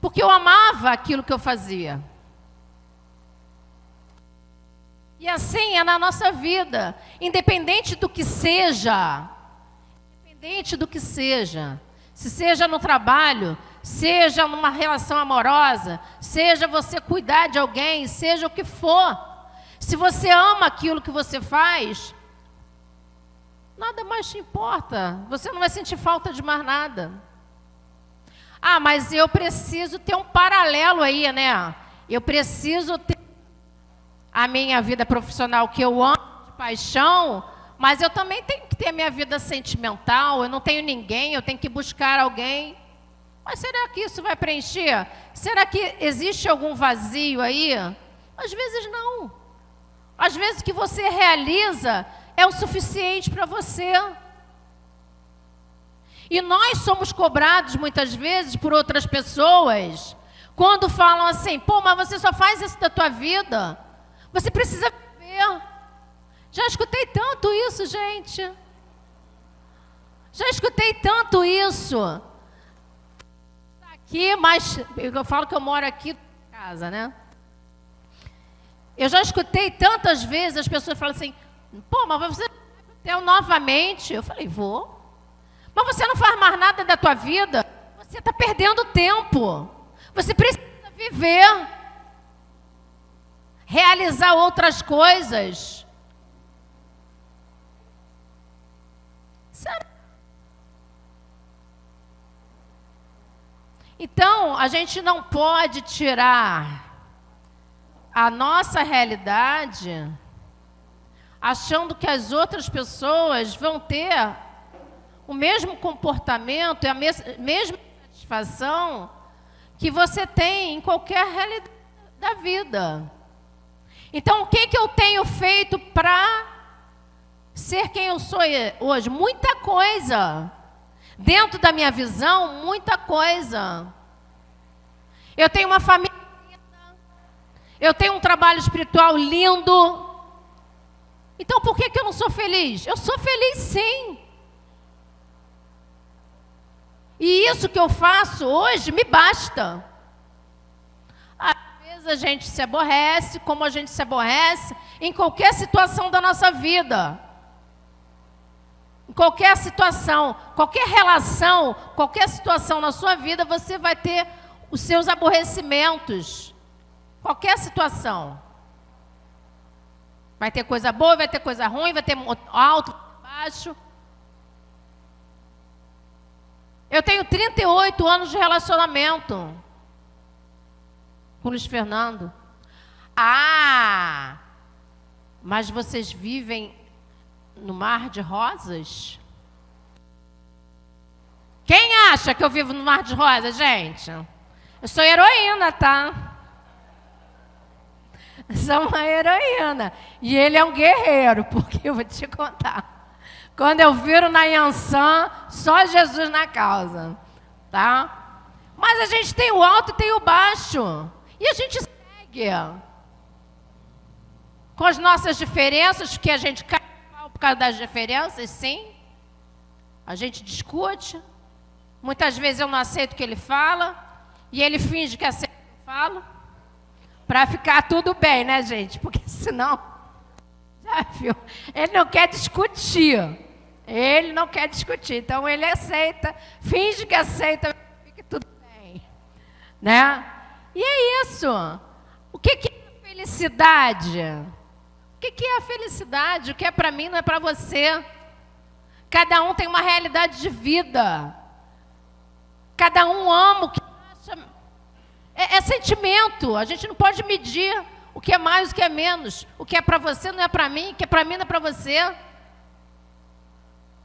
porque eu amava aquilo que eu fazia. E assim é na nossa vida, independente do que seja, independente do que seja, se seja no trabalho, seja numa relação amorosa, seja você cuidar de alguém, seja o que for, se você ama aquilo que você faz, nada mais te importa, você não vai sentir falta de mais nada. Ah, mas eu preciso ter um paralelo aí, né? Eu preciso ter a minha vida profissional que eu amo de paixão, mas eu também tenho que ter a minha vida sentimental. Eu não tenho ninguém, eu tenho que buscar alguém. Mas será que isso vai preencher? Será que existe algum vazio aí? Às vezes não. Às vezes o que você realiza é o suficiente para você. E nós somos cobrados muitas vezes por outras pessoas quando falam assim: pô, mas você só faz isso da tua vida. Você precisa viver. Já escutei tanto isso, gente. Já escutei tanto isso. Aqui, mas eu falo que eu moro aqui em casa, né? Eu já escutei tantas vezes as pessoas falam assim: pô, mas você vai novamente? Eu falei: vou. Mas você não faz mais nada da tua vida. Você está perdendo tempo. Você precisa viver realizar outras coisas. Então, a gente não pode tirar a nossa realidade achando que as outras pessoas vão ter o mesmo comportamento e a mesma satisfação que você tem em qualquer realidade da vida. Então, o que, que eu tenho feito para ser quem eu sou hoje? Muita coisa. Dentro da minha visão, muita coisa. Eu tenho uma família linda. Eu tenho um trabalho espiritual lindo. Então, por que, que eu não sou feliz? Eu sou feliz sim. E isso que eu faço hoje me basta a gente se aborrece, como a gente se aborrece em qualquer situação da nossa vida. Em qualquer situação, qualquer relação, qualquer situação na sua vida, você vai ter os seus aborrecimentos. Qualquer situação. Vai ter coisa boa, vai ter coisa ruim, vai ter alto, baixo. Eu tenho 38 anos de relacionamento com Luiz Fernando. Ah, mas vocês vivem no mar de rosas? Quem acha que eu vivo no mar de rosas, gente? Eu sou heroína, tá? Eu sou uma heroína. E ele é um guerreiro, porque eu vou te contar. Quando eu viro na Yansan, só Jesus na causa, tá? Mas a gente tem o alto e tem o baixo. E a gente segue com as nossas diferenças, que a gente cai por causa das diferenças, sim. A gente discute. Muitas vezes eu não aceito o que ele fala. E ele finge que aceita o que eu falo. Para ficar tudo bem, né, gente? Porque [LAUGHS] senão. Já viu? Ele não quer discutir. Ele não quer discutir. Então ele aceita, finge que aceita, fica tudo bem. Né? E é isso. O que, é felicidade? O que, é a felicidade? O que é para mim não é para você. Cada um tem uma realidade de vida. Cada um ama o que acha. É, é sentimento. A gente não pode medir o que é mais, o que é menos. O que é para você não é para mim, o que é para mim não é para você.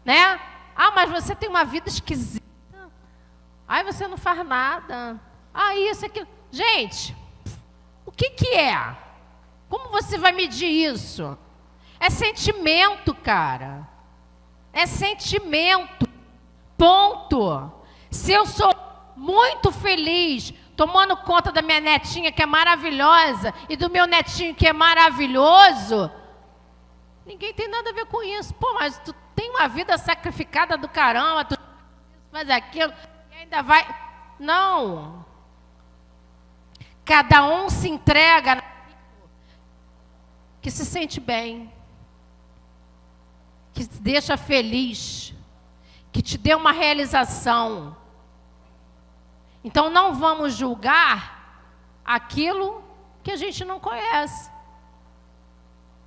Né? Ah, mas você tem uma vida esquisita. Ai, você não faz nada. Ah, isso, aquilo. Gente, o que, que é? Como você vai medir isso? É sentimento, cara. É sentimento. Ponto. Se eu sou muito feliz tomando conta da minha netinha que é maravilhosa e do meu netinho que é maravilhoso. Ninguém tem nada a ver com isso. Pô, mas tu tem uma vida sacrificada do caramba, tu faz aquilo e ainda vai. Não. Cada um se entrega que se sente bem, que te deixa feliz, que te dê uma realização. Então não vamos julgar aquilo que a gente não conhece.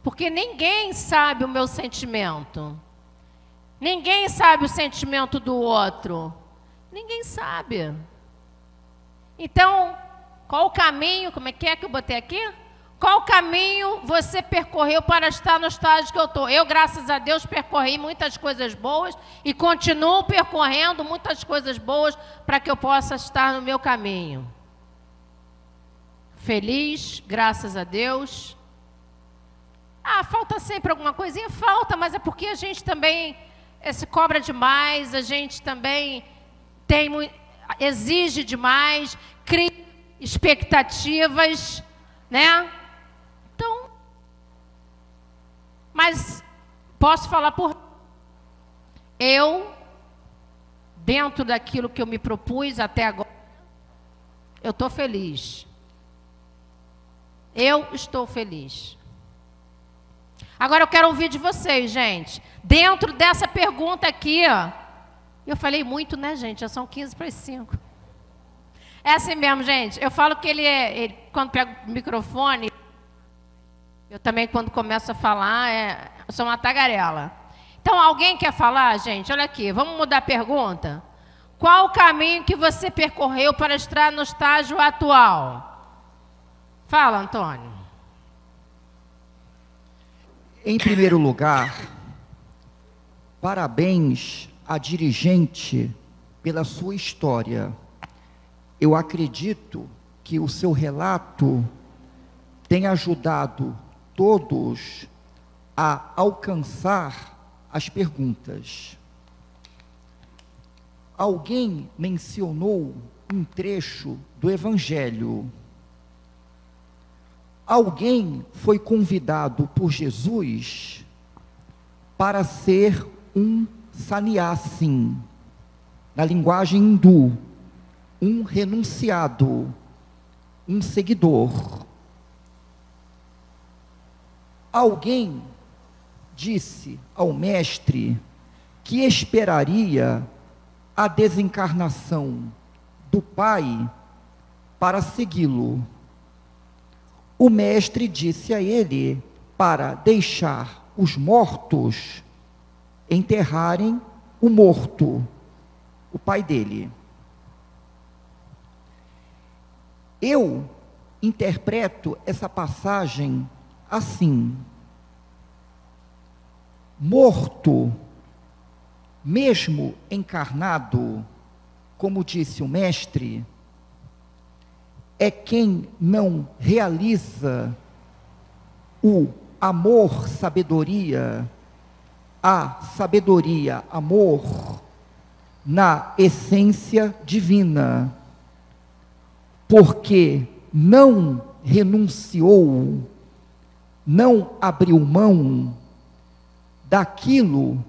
Porque ninguém sabe o meu sentimento. Ninguém sabe o sentimento do outro. Ninguém sabe. Então, qual o caminho? Como é que é que eu botei aqui? Qual caminho você percorreu para estar no estágio que eu estou? Eu, graças a Deus, percorri muitas coisas boas e continuo percorrendo muitas coisas boas para que eu possa estar no meu caminho. Feliz, graças a Deus. Ah, falta sempre alguma coisinha? Falta, mas é porque a gente também eh, se cobra demais, a gente também tem, exige demais, cria expectativas, né? Então, mas posso falar por eu, dentro daquilo que eu me propus até agora, eu estou feliz. Eu estou feliz. Agora eu quero ouvir de vocês, gente. Dentro dessa pergunta aqui, ó, eu falei muito, né, gente? Já são 15 para as 5. É assim mesmo, gente. Eu falo que ele é. Ele, quando pega o microfone, eu também, quando começo a falar, é, eu sou uma tagarela. Então, alguém quer falar, gente? Olha aqui, vamos mudar a pergunta. Qual o caminho que você percorreu para estar no estágio atual? Fala, Antônio. Em primeiro lugar, parabéns à dirigente pela sua história. Eu acredito que o seu relato tem ajudado todos a alcançar as perguntas. Alguém mencionou um trecho do Evangelho. Alguém foi convidado por Jesus para ser um sannyasin, na linguagem hindu, um renunciado, um seguidor. Alguém disse ao mestre que esperaria a desencarnação do pai para segui-lo. O mestre disse a ele para deixar os mortos enterrarem o morto, o pai dele. Eu interpreto essa passagem assim: morto, mesmo encarnado, como disse o mestre, é quem não realiza o amor, sabedoria, a sabedoria, amor, na essência divina, porque não renunciou não abriu mão daquilo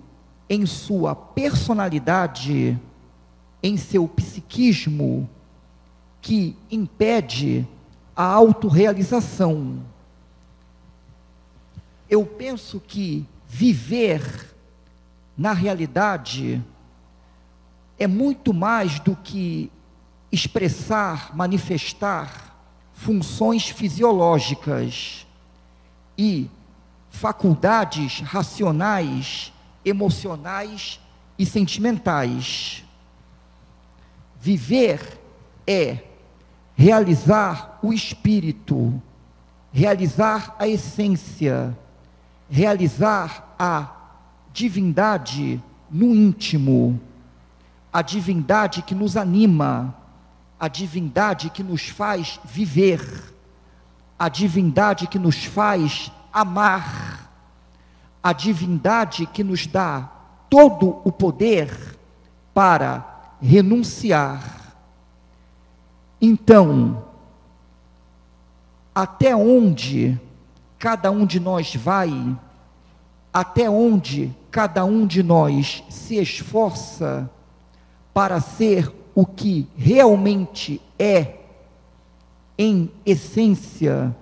em sua personalidade, em seu psiquismo, que impede a autorrealização. Eu penso que viver na realidade é muito mais do que expressar, manifestar funções fisiológicas e faculdades racionais, emocionais e sentimentais. Viver é realizar o espírito, realizar a essência, realizar a divindade no íntimo, a divindade que nos anima, a divindade que nos faz viver a divindade que nos faz amar, a divindade que nos dá todo o poder para renunciar. Então, até onde cada um de nós vai, até onde cada um de nós se esforça para ser o que realmente é, em essência,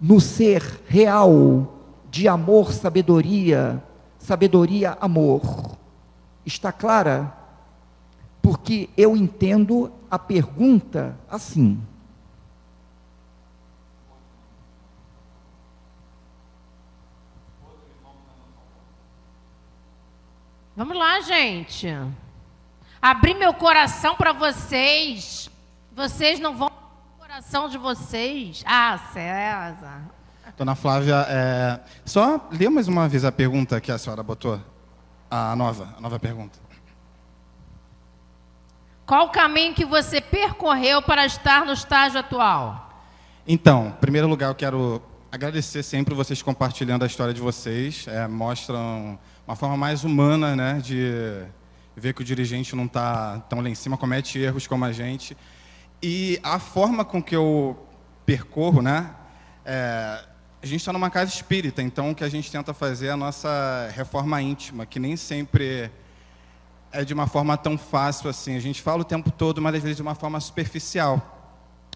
no ser real de amor, sabedoria, sabedoria, amor. Está clara? Porque eu entendo a pergunta assim. Vamos lá, gente. Abrir meu coração para vocês. Vocês não vão o coração de vocês. Ah, César. Dona Flávia, é, só lê mais uma vez a pergunta que a senhora botou. A nova, a nova pergunta. Qual o caminho que você percorreu para estar no estágio atual? Então, em primeiro lugar, eu quero agradecer sempre vocês compartilhando a história de vocês. É, mostram uma forma mais humana né, de ver que o dirigente não está tão lá em cima, comete erros como a gente. E a forma com que eu percorro, né, é, a gente está numa casa espírita, então o que a gente tenta fazer é a nossa reforma íntima, que nem sempre é de uma forma tão fácil assim. A gente fala o tempo todo, mas às vezes de uma forma superficial.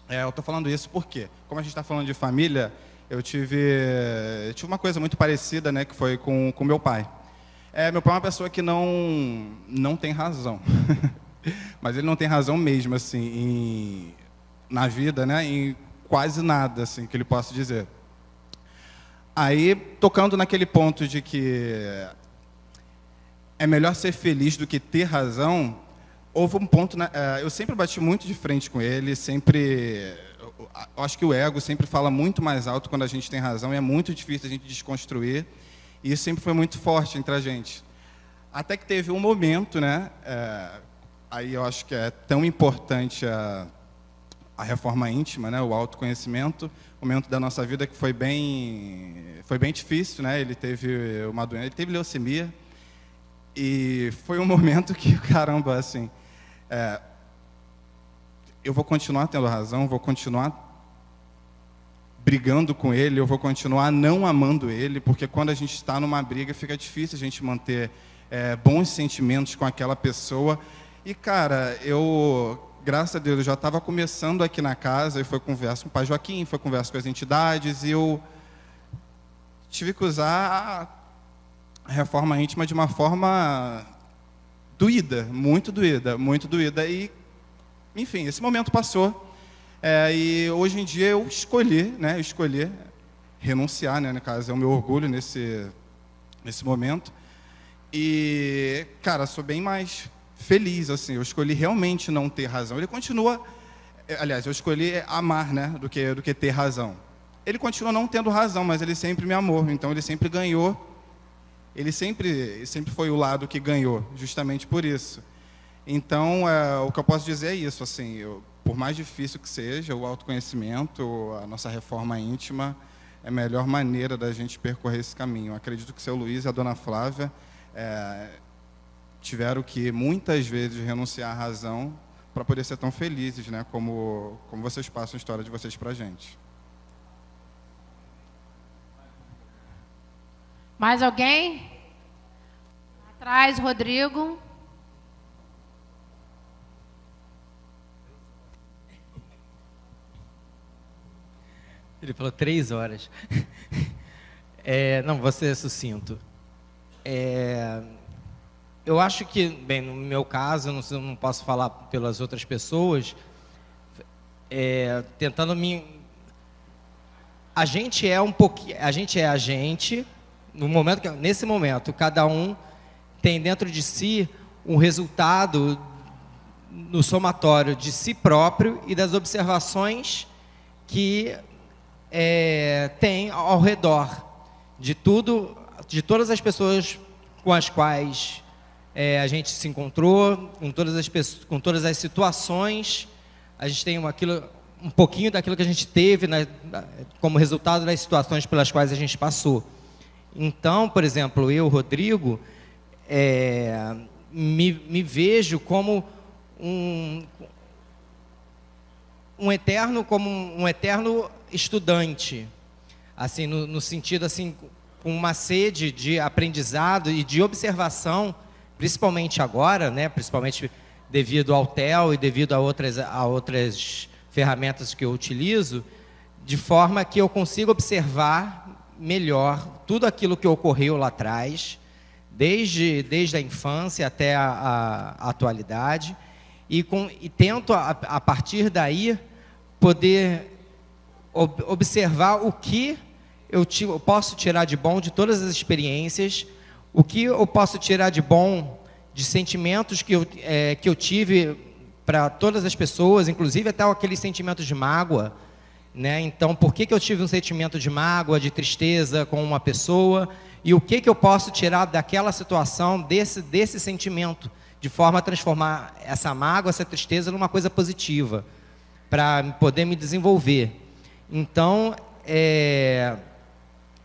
É, eu estou falando isso porque, como a gente está falando de família, eu tive, eu tive uma coisa muito parecida, né, que foi com, com meu pai. É, meu pai é uma pessoa que não, não tem razão. [LAUGHS] mas ele não tem razão mesmo, assim, em, na vida, né, em quase nada, assim, que ele possa dizer. Aí, tocando naquele ponto de que é melhor ser feliz do que ter razão, houve um ponto. Na, uh, eu sempre bati muito de frente com ele, sempre. Eu acho que o ego sempre fala muito mais alto quando a gente tem razão e é muito difícil a gente desconstruir. E isso sempre foi muito forte entre a gente. Até que teve um momento, né? Uh, aí eu acho que é tão importante a, a reforma íntima, né? O autoconhecimento momento da nossa vida que foi bem foi bem difícil, né? Ele teve uma doença, ele teve leucemia e foi um [LAUGHS] momento que caramba assim, é, eu vou continuar tendo razão, vou continuar brigando com ele, eu vou continuar não amando ele, porque quando a gente está numa briga fica difícil a gente manter é, bons sentimentos com aquela pessoa. E cara, eu graças a Deus, eu já estava começando aqui na casa, e foi conversa com o pai Joaquim, foi conversa com as entidades, e eu tive que usar a reforma íntima de uma forma doída, muito doída, muito doída. E, enfim, esse momento passou. É, e hoje em dia eu escolhi, né, eu escolhi renunciar, né, no caso, é o meu orgulho nesse, nesse momento. E, cara, sou bem mais feliz, assim. Eu escolhi realmente não ter razão. Ele continua, eh, aliás, eu escolhi amar, né, do que do que ter razão. Ele continua não tendo razão, mas ele sempre me amou. Então ele sempre ganhou. Ele sempre sempre foi o lado que ganhou, justamente por isso. Então, é, o que eu posso dizer é isso, assim, eu, por mais difícil que seja, o autoconhecimento, a nossa reforma íntima, é a melhor maneira da gente percorrer esse caminho. Acredito que o seu Luiz e a dona Flávia é, tiveram que muitas vezes renunciar à razão para poder ser tão felizes, né? Como, como vocês passam a história de vocês para a gente. Mais alguém? Atrás, Rodrigo. Ele falou três horas. [LAUGHS] É, não, vou ser sucinto. É, eu acho que, bem, no meu caso, não, não posso falar pelas outras pessoas, é, tentando me. A gente é um pouquinho. A gente é a gente, no momento que, nesse momento, cada um tem dentro de si um resultado no somatório de si próprio e das observações que é, tem ao redor de tudo, de todas as pessoas com as quais é, a gente se encontrou com todas as com todas as situações. A gente tem aquilo, um pouquinho daquilo que a gente teve né, como resultado das situações pelas quais a gente passou. Então, por exemplo, eu, Rodrigo, é, me, me vejo como um, um eterno como um eterno estudante, assim no, no sentido assim com uma sede de aprendizado e de observação, principalmente agora, né, principalmente devido ao TEL e devido a outras, a outras ferramentas que eu utilizo, de forma que eu consiga observar melhor tudo aquilo que ocorreu lá atrás, desde, desde a infância até a, a, atualidade, e, com, e tento, a, a partir daí, poder observar o que eu, eu posso tirar de bom de todas as experiências, o que eu posso tirar de bom de sentimentos que eu, é, que eu tive para todas as pessoas, inclusive até aqueles sentimentos de mágoa. Né? Então, por que, que eu tive um sentimento de mágoa, de tristeza com uma pessoa? E o que, que eu posso tirar daquela situação, desse, desse sentimento, de forma a transformar essa mágoa, essa tristeza, numa coisa positiva, para poder me desenvolver. Então, é,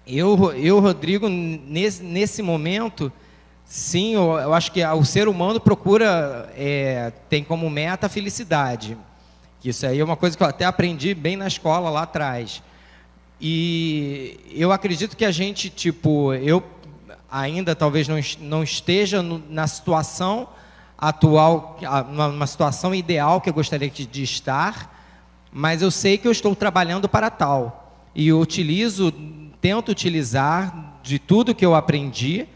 eu, eu, Rodrigo, nesse, nesse momento, sim, eu, eu acho que o ser humano procura, é, tem como meta a felicidade. Isso aí é uma coisa que eu até aprendi bem na escola lá atrás. E eu acredito que a gente, tipo, eu ainda talvez não, não esteja na situação atual, numa situação ideal que eu gostaria de estar, mas eu sei que eu estou trabalhando para tal. E eu utilizo tento utilizar de tudo que eu aprendi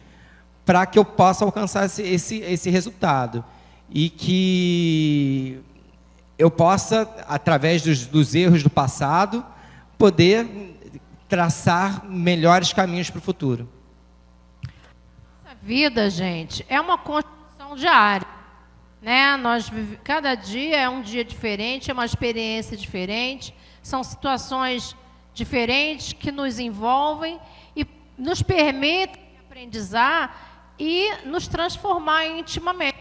para que eu possa alcançar esse, esse, esse resultado. E que eu possa, através dos, dos erros do passado, poder traçar melhores caminhos para o futuro. Essa vida, gente, é uma construção diária. Né? Nós, cada dia é um dia diferente, é uma experiência diferente, são situações diferentes que nos envolvem e nos permitem aprendizar e nos transformar intimamente.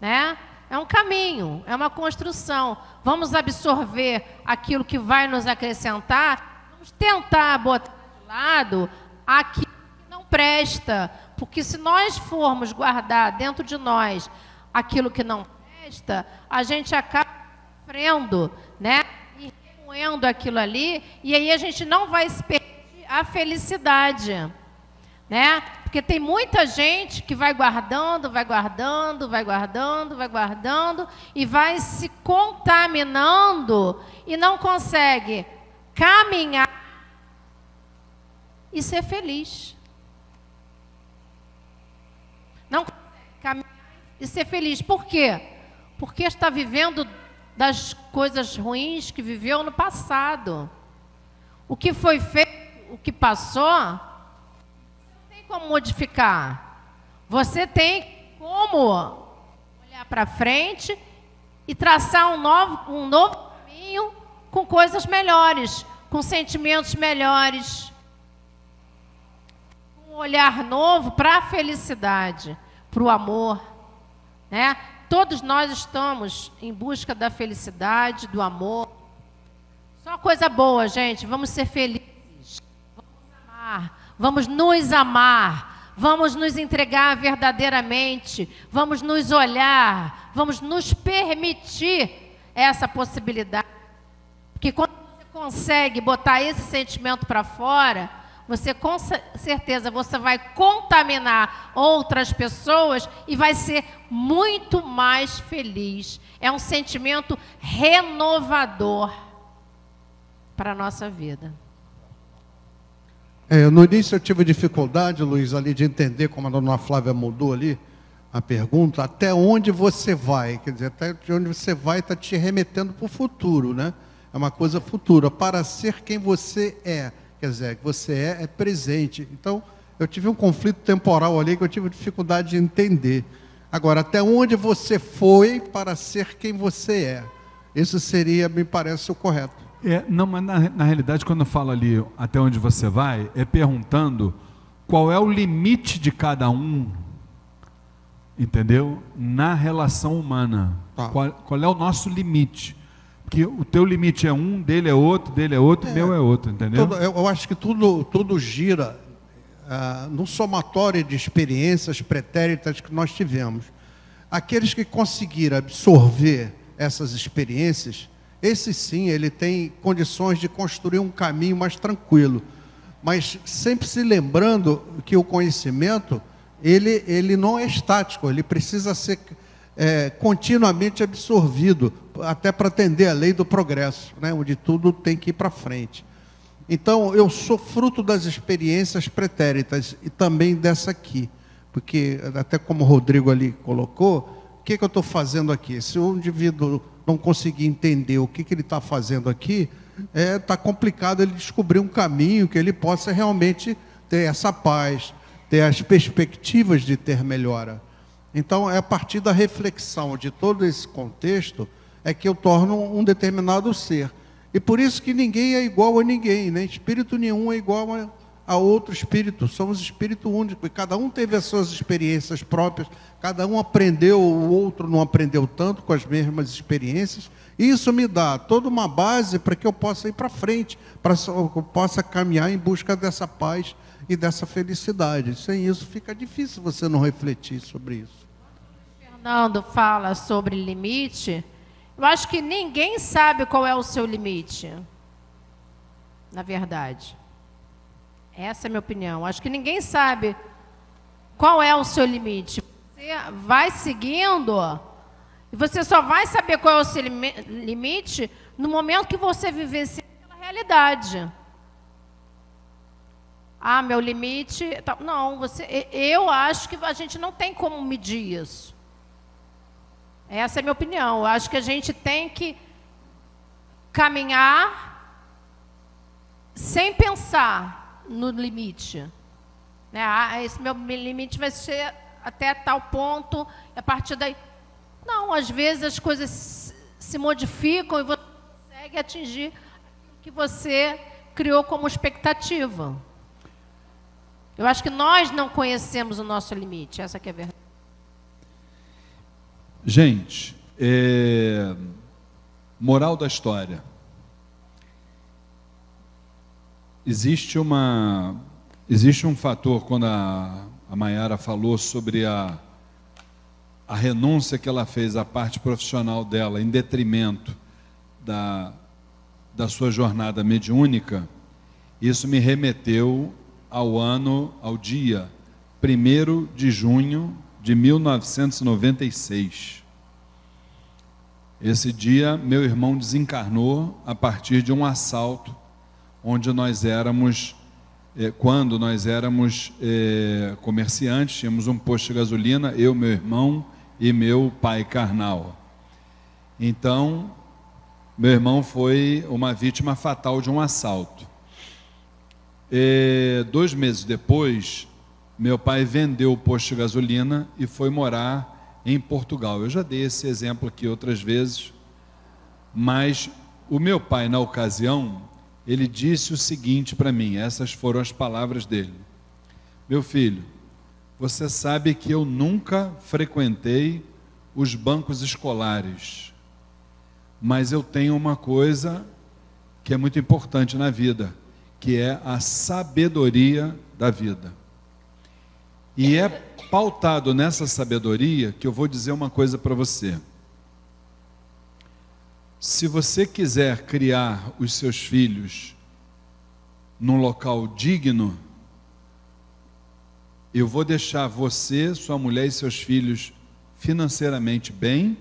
Né? É um caminho, é uma construção. Vamos absorver aquilo que vai nos acrescentar, vamos tentar botar de lado aquilo que não presta, porque se nós formos guardar dentro de nós aquilo que não presta, a gente acaba sofrendo, né? remoendo aquilo ali, e aí a gente não vai perder a felicidade. Né? Porque tem muita gente que vai guardando, vai guardando, vai guardando, vai guardando e vai se contaminando e não consegue caminhar e ser feliz. Não consegue e ser feliz. Por quê? Porque está vivendo das coisas ruins que viveu no passado. O que foi feito, o que passou, não tem como modificar. Você tem como olhar para frente e traçar um novo, um novo caminho com coisas melhores, com sentimentos melhores, um olhar novo para a felicidade, para o amor, né? Todos nós estamos em busca da felicidade, do amor. Só coisa boa, gente. Vamos ser felizes. Vamos amar. Vamos nos amar. Vamos nos entregar verdadeiramente. Vamos nos olhar. Vamos nos permitir essa possibilidade. Porque quando você consegue botar esse sentimento para fora, você com certeza você vai contaminar outras pessoas e vai ser muito mais feliz. É um sentimento renovador para a nossa vida. É, no início eu tive dificuldade, Luiz, ali de entender como a dona Flávia mudou ali a pergunta, até onde você vai? Quer dizer, até onde você vai está te remetendo para o futuro, né? É uma coisa futura, para ser quem você é. Quer dizer, que você é, é presente. Então, eu tive um conflito temporal ali que eu tive dificuldade de entender. Agora, até onde você foi para ser quem você é? Isso seria, me parece, o correto. É, não, mas na, na realidade, quando eu falo ali até onde você vai, é perguntando qual é o limite de cada um, entendeu? Na relação humana. Tá. Qual, qual é o nosso limite? Que o teu limite é um, dele é outro, dele é outro, é, meu é outro, entendeu? Tudo, eu, acho que tudo, tudo gira ah, no somatório de experiências pretéritas que nós tivemos. Aqueles que conseguiram absorver essas experiências, esse sim, ele tem condições de construir um caminho mais tranquilo. Mas sempre se lembrando que o conhecimento, ele, ele não é estático, ele precisa ser é, continuamente absorvido, até para atender a lei do progresso, né, onde tudo tem que ir para frente. Então, eu sou fruto das experiências pretéritas e também dessa aqui. Porque, até como o Rodrigo ali colocou, o que, que eu estou fazendo aqui? Se o indivíduo não conseguir entender o que, que ele está fazendo aqui, está é, tá complicado ele descobrir um caminho que ele possa realmente ter essa paz, ter as perspectivas de ter melhora. Então, é a partir da reflexão de todo esse contexto é que eu torno um determinado ser. E por isso que ninguém é igual a ninguém, né? espírito nenhum é igual a, a outro espírito, somos espírito único, e cada um teve as suas experiências próprias, cada um aprendeu, o outro não aprendeu tanto com as mesmas experiências, e isso me dá toda uma base para que eu possa ir para frente, para que eu possa caminhar em busca dessa paz e dessa felicidade. Sem isso fica difícil você não refletir sobre isso. Fernando fala sobre limite, eu acho que ninguém sabe qual é o seu limite. Na verdade. Essa é a minha opinião. Acho que ninguém sabe qual é o seu limite. Você vai seguindo e você só vai saber qual é o seu limite no momento que você vivencia aquela realidade. Ah, meu limite. Não, você, eu acho que a gente não tem como medir isso. Essa é a minha opinião. Eu acho que a gente tem que caminhar sem pensar no limite. Né? Ah, esse meu limite vai ser até tal ponto, a partir daí. Não, às vezes as coisas se modificam e você consegue atingir o que você criou como expectativa. Eu acho que nós não conhecemos o nosso limite, essa que é a verdade. Gente, é... moral da história. Existe uma existe um fator quando a, a Mayara falou sobre a, a renúncia que ela fez à parte profissional dela em detrimento da, da sua jornada mediúnica, isso me remeteu ao ano, ao dia 1 de junho de 1996. Esse dia, meu irmão desencarnou a partir de um assalto, onde nós éramos, eh, quando nós éramos eh, comerciantes, tínhamos um posto de gasolina, eu, meu irmão e meu pai carnal. Então, meu irmão foi uma vítima fatal de um assalto. E, dois meses depois, meu pai vendeu o posto de gasolina e foi morar em Portugal. Eu já dei esse exemplo aqui outras vezes, mas o meu pai, na ocasião, ele disse o seguinte para mim: essas foram as palavras dele. Meu filho, você sabe que eu nunca frequentei os bancos escolares, mas eu tenho uma coisa que é muito importante na vida, que é a sabedoria da vida. E é pautado nessa sabedoria que eu vou dizer uma coisa para você. Se você quiser criar os seus filhos num local digno, eu vou deixar você, sua mulher e seus filhos financeiramente bem.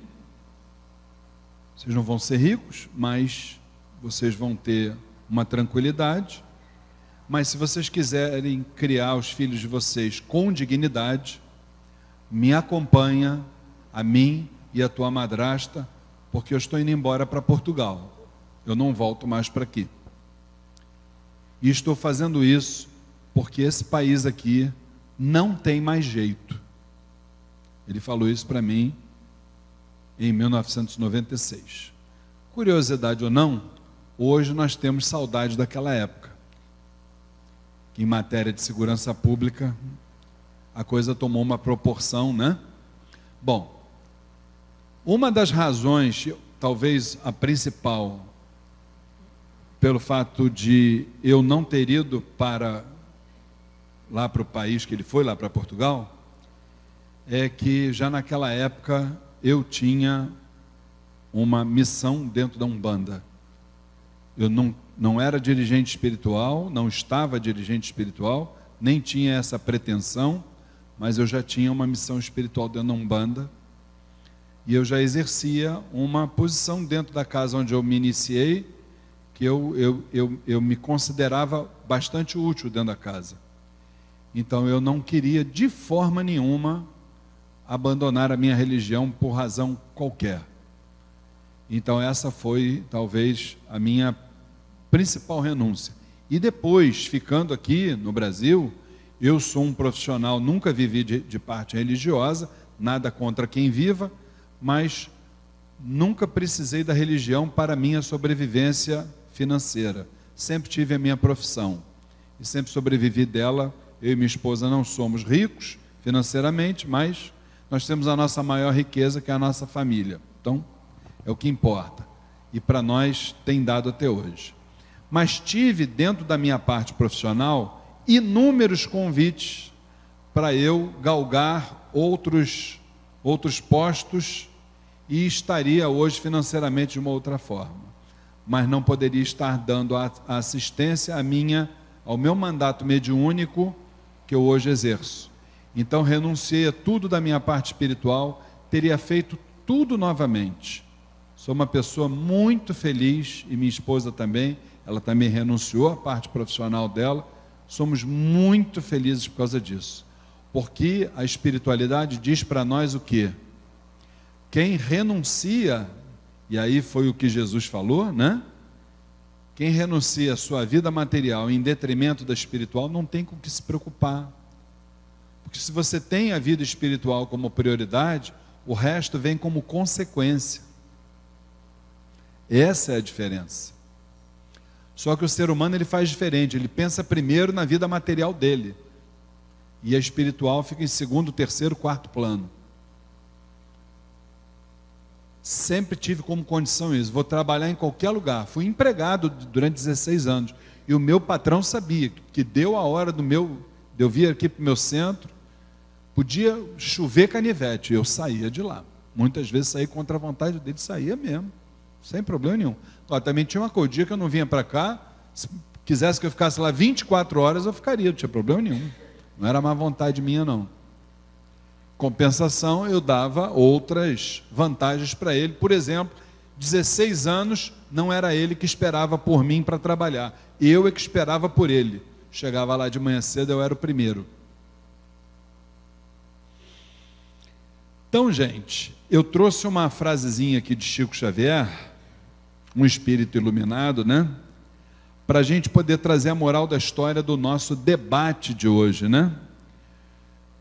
Vocês não vão ser ricos, mas vocês vão ter uma tranquilidade. Mas se vocês quiserem criar os filhos de vocês com dignidade, me acompanha, a mim e a tua madrasta, porque eu estou indo embora para Portugal. Eu não volto mais para aqui. E estou fazendo isso porque esse país aqui não tem mais jeito. Ele falou isso para mim em 1996. Curiosidade ou não, hoje nós temos saudade daquela época em matéria de segurança pública a coisa tomou uma proporção, né? Bom, uma das razões, talvez a principal, pelo fato de eu não ter ido para lá para o país que ele foi, lá para Portugal, é que já naquela época eu tinha uma missão dentro da Umbanda. Eu não, não era dirigente espiritual, não estava dirigente espiritual, nem tinha essa pretensão, mas eu já tinha uma missão espiritual dentro da Umbanda. E eu já exercia uma posição dentro da casa onde eu me iniciei, que eu, eu, eu, eu me considerava bastante útil dentro da casa. Então eu não queria de forma nenhuma abandonar a minha religião por razão qualquer. Então essa foi talvez a minha principal renúncia. E depois, ficando aqui no Brasil, eu sou um profissional, nunca vivi de, de parte religiosa, nada contra quem viva, mas nunca precisei da religião para minha sobrevivência financeira. Sempre tive a minha profissão e sempre sobrevivi dela. Eu e minha esposa não somos ricos financeiramente, mas nós temos a nossa maior riqueza, que é a nossa família. Então, é o que importa. E para nós tem dado até hoje. Mas tive dentro da minha parte profissional inúmeros convites para eu galgar outros outros postos e estaria hoje financeiramente de uma outra forma. Mas não poderia estar dando a assistência à minha ao meu mandato mediúnico que eu hoje exerço. Então renunciei a tudo da minha parte espiritual, teria feito tudo novamente. Sou uma pessoa muito feliz e minha esposa também, ela também renunciou à parte profissional dela. Somos muito felizes por causa disso. Porque a espiritualidade diz para nós o quê? Quem renuncia, e aí foi o que Jesus falou, né? Quem renuncia à sua vida material em detrimento da espiritual não tem com o que se preocupar. Porque se você tem a vida espiritual como prioridade, o resto vem como consequência. Essa é a diferença. Só que o ser humano ele faz diferente, ele pensa primeiro na vida material dele. E a espiritual fica em segundo, terceiro, quarto plano. Sempre tive como condição isso. Vou trabalhar em qualquer lugar. Fui empregado durante 16 anos. E o meu patrão sabia que deu a hora do meu, de eu vir aqui para o meu centro, podia chover canivete. Eu saía de lá. Muitas vezes saí contra a vontade dele, saía mesmo. Sem problema nenhum. Agora, também tinha uma coisa, dia que eu não vinha para cá, se quisesse que eu ficasse lá 24 horas, eu ficaria, não tinha problema nenhum. Não era má vontade minha, não. Compensação, eu dava outras vantagens para ele. Por exemplo, 16 anos, não era ele que esperava por mim para trabalhar. Eu é que esperava por ele. Chegava lá de manhã cedo, eu era o primeiro. Então, gente, eu trouxe uma frasezinha aqui de Chico Xavier, um espírito iluminado, né? Para a gente poder trazer a moral da história do nosso debate de hoje, né?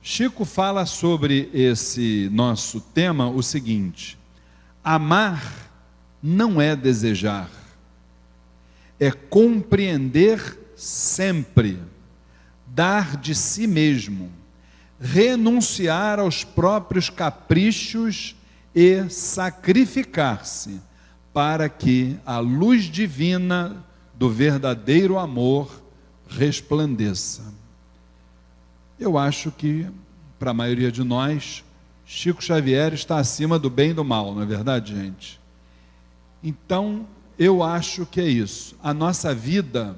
Chico fala sobre esse nosso tema o seguinte: amar não é desejar, é compreender sempre, dar de si mesmo, renunciar aos próprios caprichos e sacrificar-se para que a luz divina do verdadeiro amor resplandeça. Eu acho que, para a maioria de nós, Chico Xavier está acima do bem e do mal, não é verdade, gente? Então, eu acho que é isso. A nossa vida,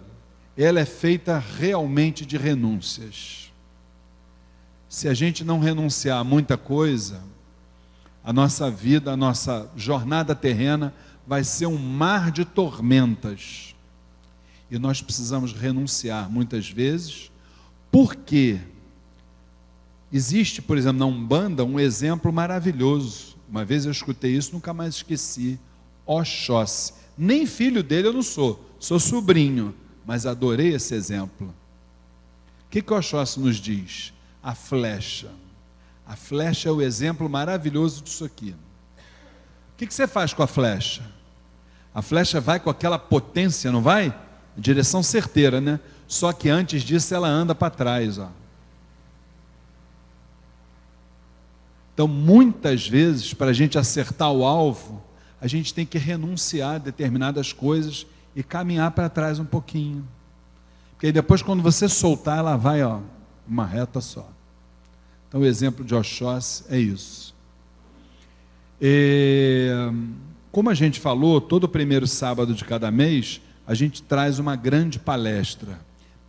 ela é feita realmente de renúncias. Se a gente não renunciar a muita coisa, a nossa vida, a nossa jornada terrena vai ser um mar de tormentas. E nós precisamos renunciar muitas vezes, porque existe, por exemplo, na Umbanda, um exemplo maravilhoso. Uma vez eu escutei isso, nunca mais esqueci. Oxóssi. Nem filho dele eu não sou, sou sobrinho, mas adorei esse exemplo. O que, que Oxóssi nos diz? A flecha. A flecha é o exemplo maravilhoso disso aqui. O que, que você faz com a flecha? A flecha vai com aquela potência, não vai? Direção certeira, né? Só que antes disso ela anda para trás, ó. Então, muitas vezes, para a gente acertar o alvo, a gente tem que renunciar a determinadas coisas e caminhar para trás um pouquinho. Porque aí depois, quando você soltar, ela vai, ó, uma reta só. Então, o exemplo de Oxóssi é isso. E, como a gente falou, todo primeiro sábado de cada mês, a gente traz uma grande palestra.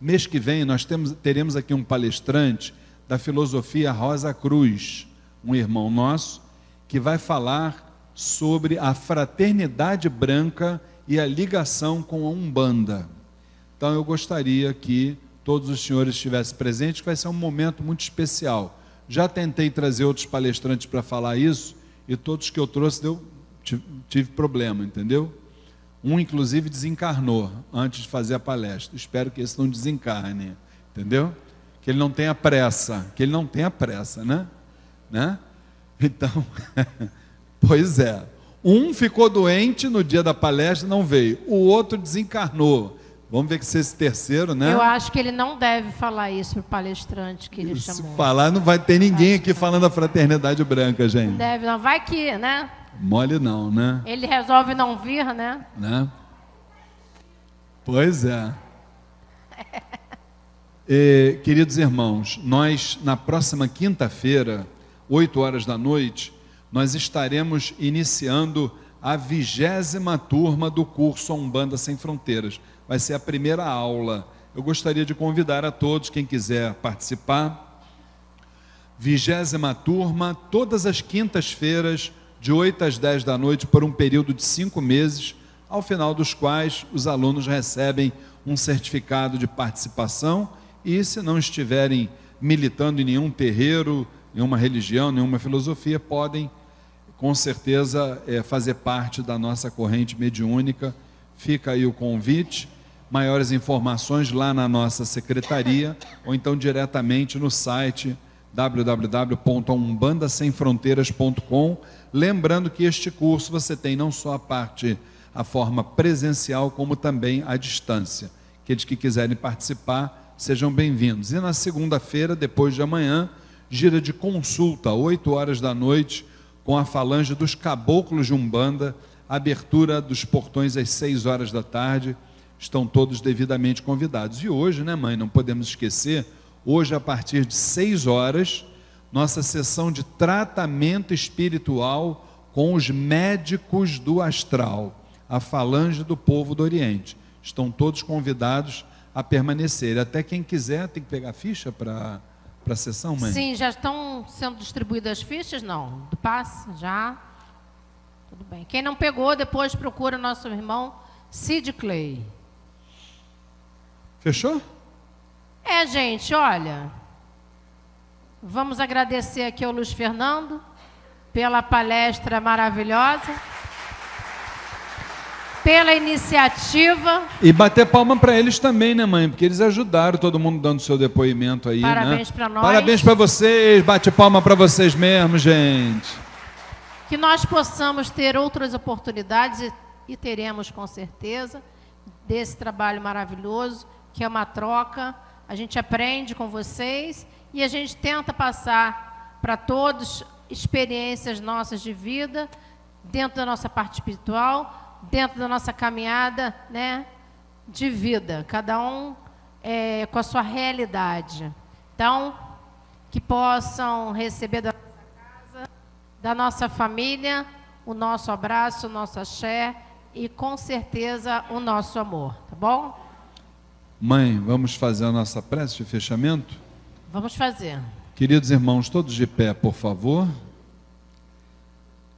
Mês que vem nós temos, teremos aqui um palestrante da filosofia Rosa Cruz, um irmão nosso, que vai falar sobre a fraternidade branca e a ligação com a Umbanda. Então eu gostaria que todos os senhores estivessem presentes, que vai ser um momento muito especial. Já tentei trazer outros palestrantes para falar isso, e todos que eu trouxe deu, tive problema, entendeu? Um, inclusive, desencarnou antes de fazer a palestra. Espero que esse não desencarne, entendeu? Que ele não tenha pressa, que ele não tenha pressa, né? né? [LAUGHS] Então, [LAUGHS] pois é. Um ficou doente no dia da palestra, não veio. O outro desencarnou. Vamos ver que se esse terceiro, né? Eu acho que ele não deve falar isso para o palestrante que ele se chamou. falar, não vai ter ninguém aqui falando da fraternidade branca, gente. Deve, não. Vai que, né? Mole não, né? Ele resolve não vir, né? né? Pois é. [LAUGHS] E, queridos irmãos, nós na próxima quinta-feira, 8 horas da noite, nós estaremos iniciando a vigésima turma do curso Umbanda Sem Fronteiras. Vai ser a primeira aula. Eu gostaria de convidar a todos, quem quiser participar. Vigésima turma, todas as quintas-feiras, de 8 às 10 da noite, por um período de cinco meses, ao final dos quais os alunos recebem um certificado de participação e, se não estiverem militando em nenhum terreiro, nenhuma religião, nenhuma filosofia, podem, com certeza, é, fazer parte da nossa corrente mediúnica. Fica aí o convite. Maiores informações lá na nossa secretaria ou então diretamente no site www.umbandasemfronteiras.com. Lembrando que este curso você tem não só a parte, a forma presencial, como também a distância. Aqueles que quiserem participar, sejam bem-vindos. E na segunda-feira, depois de amanhã, gira de consulta, 8 horas da noite, com a falange dos caboclos de Umbanda, abertura dos portões às 6 horas da tarde. Estão todos devidamente convidados. E hoje, né, mãe, não podemos esquecer, hoje, a partir de 6 horas, nossa sessão de tratamento espiritual com os médicos do astral, a falange do povo do Oriente. Estão todos convidados a permanecer. Até quem quiser tem que pegar ficha para a sessão, mãe? Sim, já estão sendo distribuídas as fichas? Não. Do passe? Já. Tudo bem. Quem não pegou, depois procura nosso irmão Sid Clay. Fechou? É, gente, olha. Vamos agradecer aqui ao Luiz Fernando pela palestra maravilhosa, pela iniciativa. E bater palma para eles também, né, mãe? Porque eles ajudaram todo mundo dando seu depoimento aí, Parabéns né? para nós. Parabéns para vocês, bate palma para vocês mesmo, gente. Que nós possamos ter outras oportunidades e, e teremos com certeza desse trabalho maravilhoso, que é uma troca. A gente aprende com vocês e a gente tenta passar para todos experiências nossas de vida, dentro da nossa parte espiritual, dentro da nossa caminhada né, de vida, cada um é, com a sua realidade. Então, que possam receber da nossa casa, da nossa família, o nosso abraço, o nosso axé e com certeza o nosso amor, tá bom? Mãe, vamos fazer a nossa prece de fechamento? Vamos fazer. Queridos irmãos, todos de pé, por favor.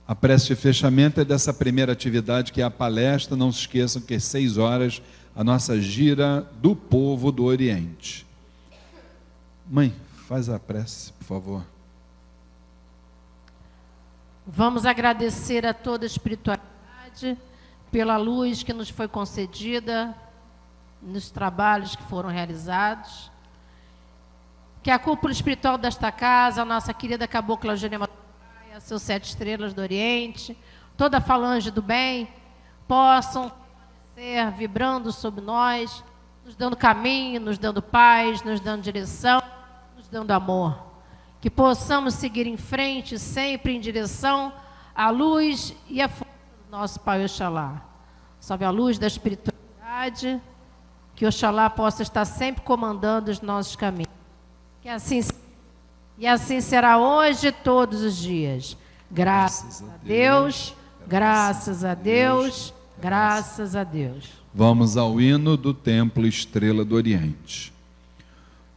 A prece de fechamento é dessa primeira atividade, que é a palestra. Não se esqueçam que às seis horas, a nossa gira do povo do Oriente. Mãe, faz a prece, por favor. Vamos agradecer a toda a espiritualidade pela luz que nos foi concedida nos trabalhos que foram realizados. Que a cúpula espiritual desta casa, a nossa querida cabocla Eugênia Praia, seus sete estrelas do Oriente, toda a falange do bem, possam ser vibrando sobre nós, nos dando caminho, nos dando paz, nos dando direção, nos dando amor. Que possamos seguir em frente sempre em direção à luz e à força do nosso Pai Oxalá. Salve a luz da espiritualidade, que Oxalá possa estar sempre comandando os nossos caminhos. Que assim e assim será hoje todos os dias. Graças, a Deus, Graças a Deus, graças a Deus. Vamos ao hino do Templo Estrela do Oriente.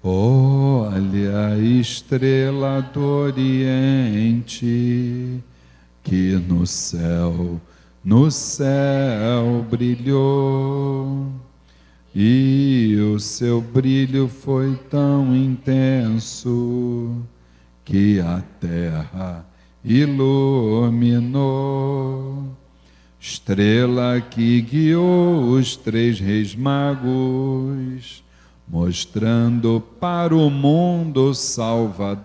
Olha a estrela do Oriente que no céu, no céu brilhou. E o seu brilho foi tão intenso que a terra iluminou. Estrela que guiou os três reis magos, mostrando para o mundo Salvador.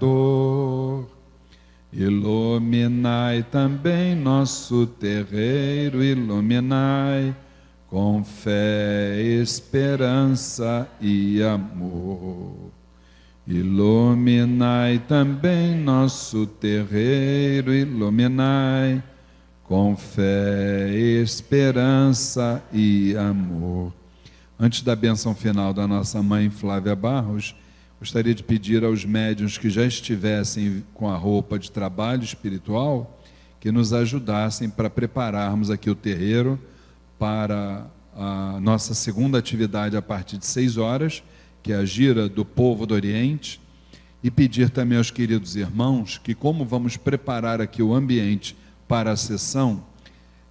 Iluminai também nosso terreiro, iluminai com fé, esperança e amor. Iluminai também nosso terreiro, iluminai com fé, esperança e amor. Antes da benção final da nossa mãe Flávia Barros, gostaria de pedir aos médiuns que já estivessem com a roupa de trabalho espiritual que nos ajudassem para prepararmos aqui o terreiro para a nossa segunda atividade a partir de seis horas, que é a gira do povo do Oriente, e pedir também aos queridos irmãos que, como vamos preparar aqui o ambiente para a sessão,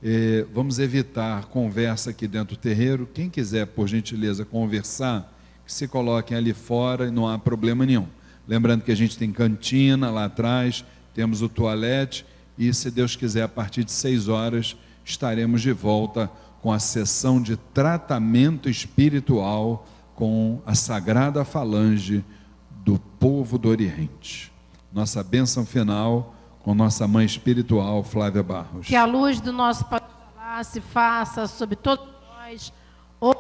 eh, vamos evitar conversa aqui dentro do terreiro. Quem quiser, por gentileza, conversar, que se coloquem ali fora e não há problema nenhum. Lembrando que a gente tem cantina lá atrás, temos o toalete, e se Deus quiser, a partir de seis horas, estaremos de volta com a sessão de tratamento espiritual com a sagrada falange do povo do Oriente. Nossa bênção final com nossa mãe espiritual, Flávia Barros. Que a luz do nosso Pai se faça sobre todos nós, hoje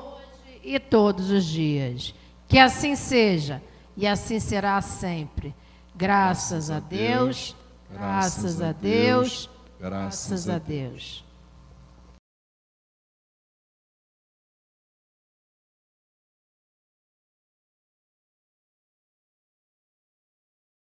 e todos os dias. Que assim seja, e assim será sempre. Graças a Deus, graças a Deus, graças a Deus.